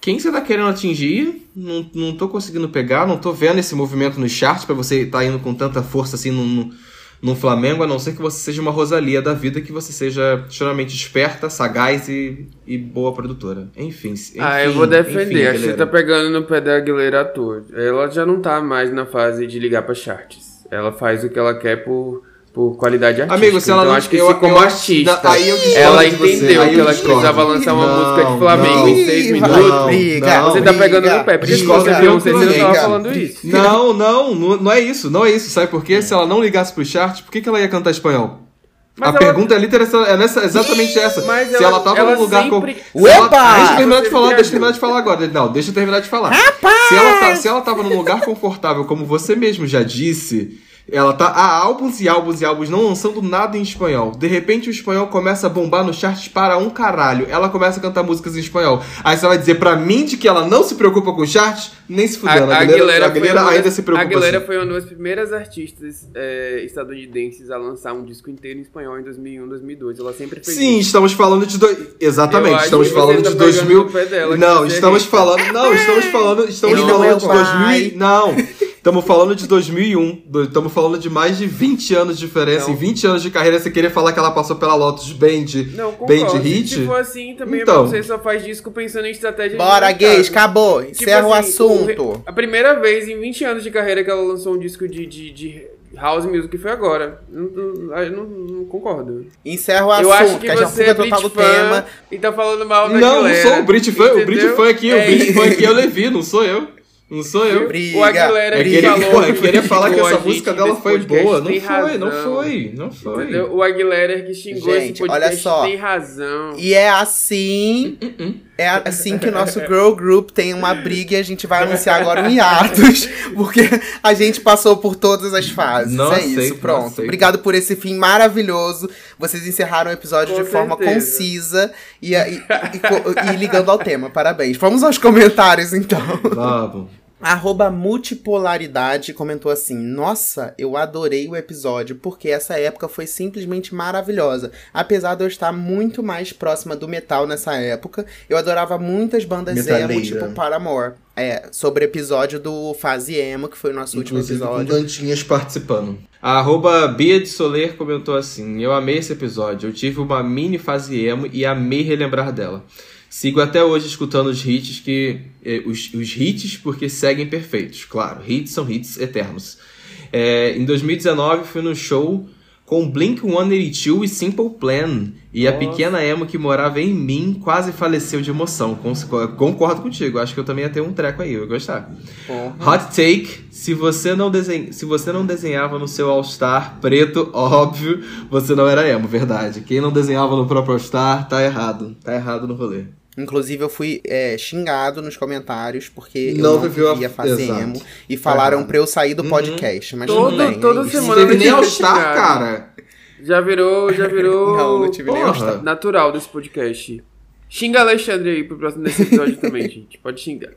[SPEAKER 1] quem você tá querendo atingir? Não, não tô conseguindo pegar, não tô vendo esse movimento no chart para você estar tá indo com tanta força assim no, no, Flamengo, a não ser que você seja uma Rosalia da vida, que você seja extremamente esperta, sagaz e, e boa produtora. Enfim, enfim.
[SPEAKER 3] Ah, eu vou defender. Enfim, você tá pegando no pé da Aguilera à toa. Ela já não tá mais na fase de ligar pra charts. Ela faz o que ela quer por por qualidade artística. Amigo, se ela então, não acho que eu, se como eu, artista, não, aí eu ela entendeu que ela precisava lançar uma não, música de Flamengo não, em seis minutos. Briga, você tá pegando no pé. Porque se você viu, você não tava falando isso.
[SPEAKER 1] Não, não, não é isso, não é isso. Sabe por quê? Se ela não ligasse pro chart, por que, que ela ia cantar espanhol? Mas a ela... pergunta é, literal, é nessa, exatamente essa. Mas se ela, ela tava ela num lugar sempre...
[SPEAKER 2] com. Ela...
[SPEAKER 1] Deixa eu terminar de falar, deixa eu terminar de falar agora. Não, deixa eu terminar de falar. Se ela, tá, se ela tava num lugar confortável, como você mesmo já disse, ela tá há álbuns e álbuns e álbuns não lançando nada em espanhol. De repente o espanhol começa a bombar no charts para um caralho. Ela começa a cantar músicas em espanhol. Aí você vai dizer pra mim de que ela não se preocupa com charts? Nem se fudendo. A, a Aguilera, a Aguilera ainda das, se preocupa.
[SPEAKER 3] A Aguilera assim. foi uma das primeiras artistas é, estadunidenses a lançar um disco inteiro em espanhol em 2001, 2002. Ela sempre fez
[SPEAKER 1] Sim,
[SPEAKER 3] isso.
[SPEAKER 1] estamos falando de... Do... Exatamente, estamos falando tá de 2000... Dela, não, estamos falando... Não, estamos falando... Estamos Ele falando é de 2000... Não... [laughs] Estamos falando de 2001. Estamos falando de mais de 20 anos de diferença. Não. Em 20 anos de carreira, você queria falar que ela passou pela Lotus Band,
[SPEAKER 3] Não,
[SPEAKER 1] Band Hit?
[SPEAKER 3] Se for assim, também então. você só faz disco pensando em estratégia
[SPEAKER 2] Bora, gays, acabou. Tipo Encerra assim, o assunto. O,
[SPEAKER 3] a primeira vez em 20 anos de carreira que ela lançou um disco de, de, de House Music foi agora. Não, não, não, não concordo.
[SPEAKER 2] Encerra o assunto, eu acho que, que você é total do tema.
[SPEAKER 3] E tá falando mal da
[SPEAKER 1] Não, não sou o Brit Fã. O Brit Fã aqui, é o Brit Fã aqui eu Levi, não sou eu. Não sou eu.
[SPEAKER 2] Briga,
[SPEAKER 3] o Aguilera
[SPEAKER 1] é que falou. Eu queria falar que essa música dela foi boa. Não foi, não foi, não foi. Entendeu?
[SPEAKER 3] O Aguilera que xingou
[SPEAKER 2] gente,
[SPEAKER 3] esse podcast
[SPEAKER 2] olha só.
[SPEAKER 3] tem razão.
[SPEAKER 2] E é assim. Uh, uh. É assim que o nosso girl group tem uma briga e a gente vai anunciar agora um hiatus, [laughs] porque a gente passou por todas as fases. Não é aceito, isso, pronto. Obrigado por esse fim maravilhoso. Vocês encerraram o episódio Com de certeza. forma concisa e, e, e, e, ligando ao tema. Parabéns. Vamos aos comentários então.
[SPEAKER 1] Vamos.
[SPEAKER 2] Arroba Multipolaridade comentou assim: Nossa, eu adorei o episódio porque essa época foi simplesmente maravilhosa. Apesar de eu estar muito mais próxima do metal nessa época, eu adorava muitas bandas Metaleira. emo, tipo Paramore. É, sobre o episódio do Fase Emo, que foi o nosso Inclusive, último episódio.
[SPEAKER 1] Com Dantinhas participando. A arroba Bia de Soler comentou assim: Eu amei esse episódio. Eu tive uma mini fase emo e amei relembrar dela. Sigo até hoje escutando os hits que. Eh, os, os hits porque seguem perfeitos, claro. Hits são hits eternos. É, em 2019 fui no show com Blink 182 e Simple Plan. E Nossa. a pequena emo que morava em mim quase faleceu de emoção. Concordo contigo, acho que eu também ia ter um treco aí, eu ia gostar. Uhum. Hot take: se você, não desen... se você não desenhava no seu All-Star preto, [laughs] óbvio, você não era emo, verdade. Quem não desenhava no próprio All-Star tá errado. Tá errado no rolê.
[SPEAKER 2] Inclusive, eu fui é, xingado nos comentários porque não eu não vivia fazer a... emo. E falaram pra eu sair do uhum. podcast. Mas
[SPEAKER 3] todo,
[SPEAKER 2] tudo bem.
[SPEAKER 3] Toda
[SPEAKER 2] é
[SPEAKER 3] semana
[SPEAKER 1] teve nem All-Star, cara.
[SPEAKER 3] Já virou, já virou. [laughs]
[SPEAKER 2] não, não tive nem All-Star.
[SPEAKER 3] Natural desse podcast. Xinga Alexandre aí pro próximo desse episódio [laughs] também, gente. Pode xingar.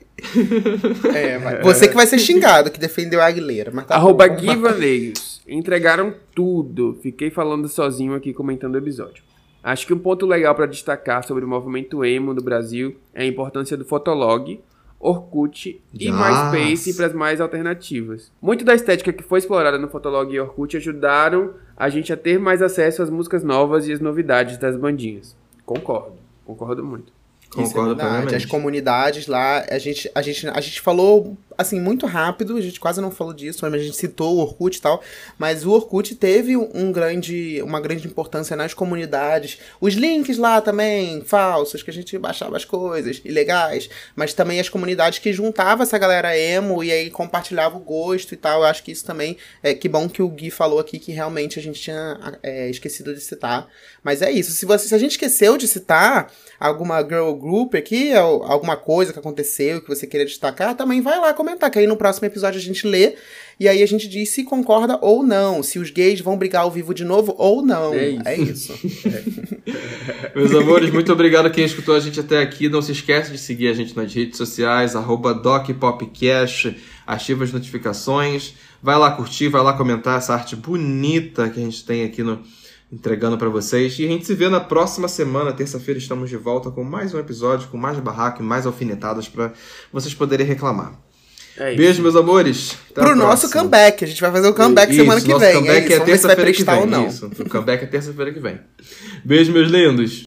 [SPEAKER 2] É, mas você que vai ser xingado, que defendeu a Aguilera. Mas tá
[SPEAKER 3] Arroba Guivaneios. Entregaram tudo. Fiquei falando sozinho aqui comentando o episódio. Acho que um ponto legal para destacar sobre o movimento emo no Brasil é a importância do Fotolog, Orkut e yes. MySpace para as mais alternativas. Muito da estética que foi explorada no Fotolog e Orkut ajudaram a gente a ter mais acesso às músicas novas e às novidades das bandinhas. Concordo, concordo muito.
[SPEAKER 1] Concordo
[SPEAKER 2] Isso é verdade. As comunidades lá, a gente, a, gente, a gente falou assim, muito rápido, a gente quase não falou disso, mas a gente citou o Orkut e tal, mas o Orkut teve um grande, uma grande importância nas comunidades. Os links lá também, falsos, que a gente baixava as coisas, ilegais, mas também as comunidades que juntavam essa galera emo e aí compartilhava o gosto e tal. Eu acho que isso também, é que bom que o Gui falou aqui que realmente a gente tinha é, esquecido de citar. Mas é isso, se, você, se a gente esqueceu de citar alguma girl group aqui, alguma coisa que aconteceu que você queria destacar, também vai lá comentar, que aí no próximo episódio a gente lê e aí a gente diz se concorda ou não, se os gays vão brigar ao vivo de novo ou não. É isso. É isso.
[SPEAKER 1] é. [laughs] Meus amores, muito obrigado a quem escutou a gente até aqui. Não se esquece de seguir a gente nas redes sociais, DocPopcast, ativa as notificações. Vai lá curtir, vai lá comentar essa arte bonita que a gente tem aqui no entregando para vocês. E a gente se vê na próxima semana, terça-feira, estamos de volta com mais um episódio, com mais barraco e mais alfinetadas para vocês poderem reclamar. É Beijo, meus amores.
[SPEAKER 2] Até Pro nosso comeback. A gente vai fazer o comeback isso, semana que vem.
[SPEAKER 1] Comeback é, é terça-feira que vem. Isso. O comeback é terça-feira que vem. Beijo, meus lindos.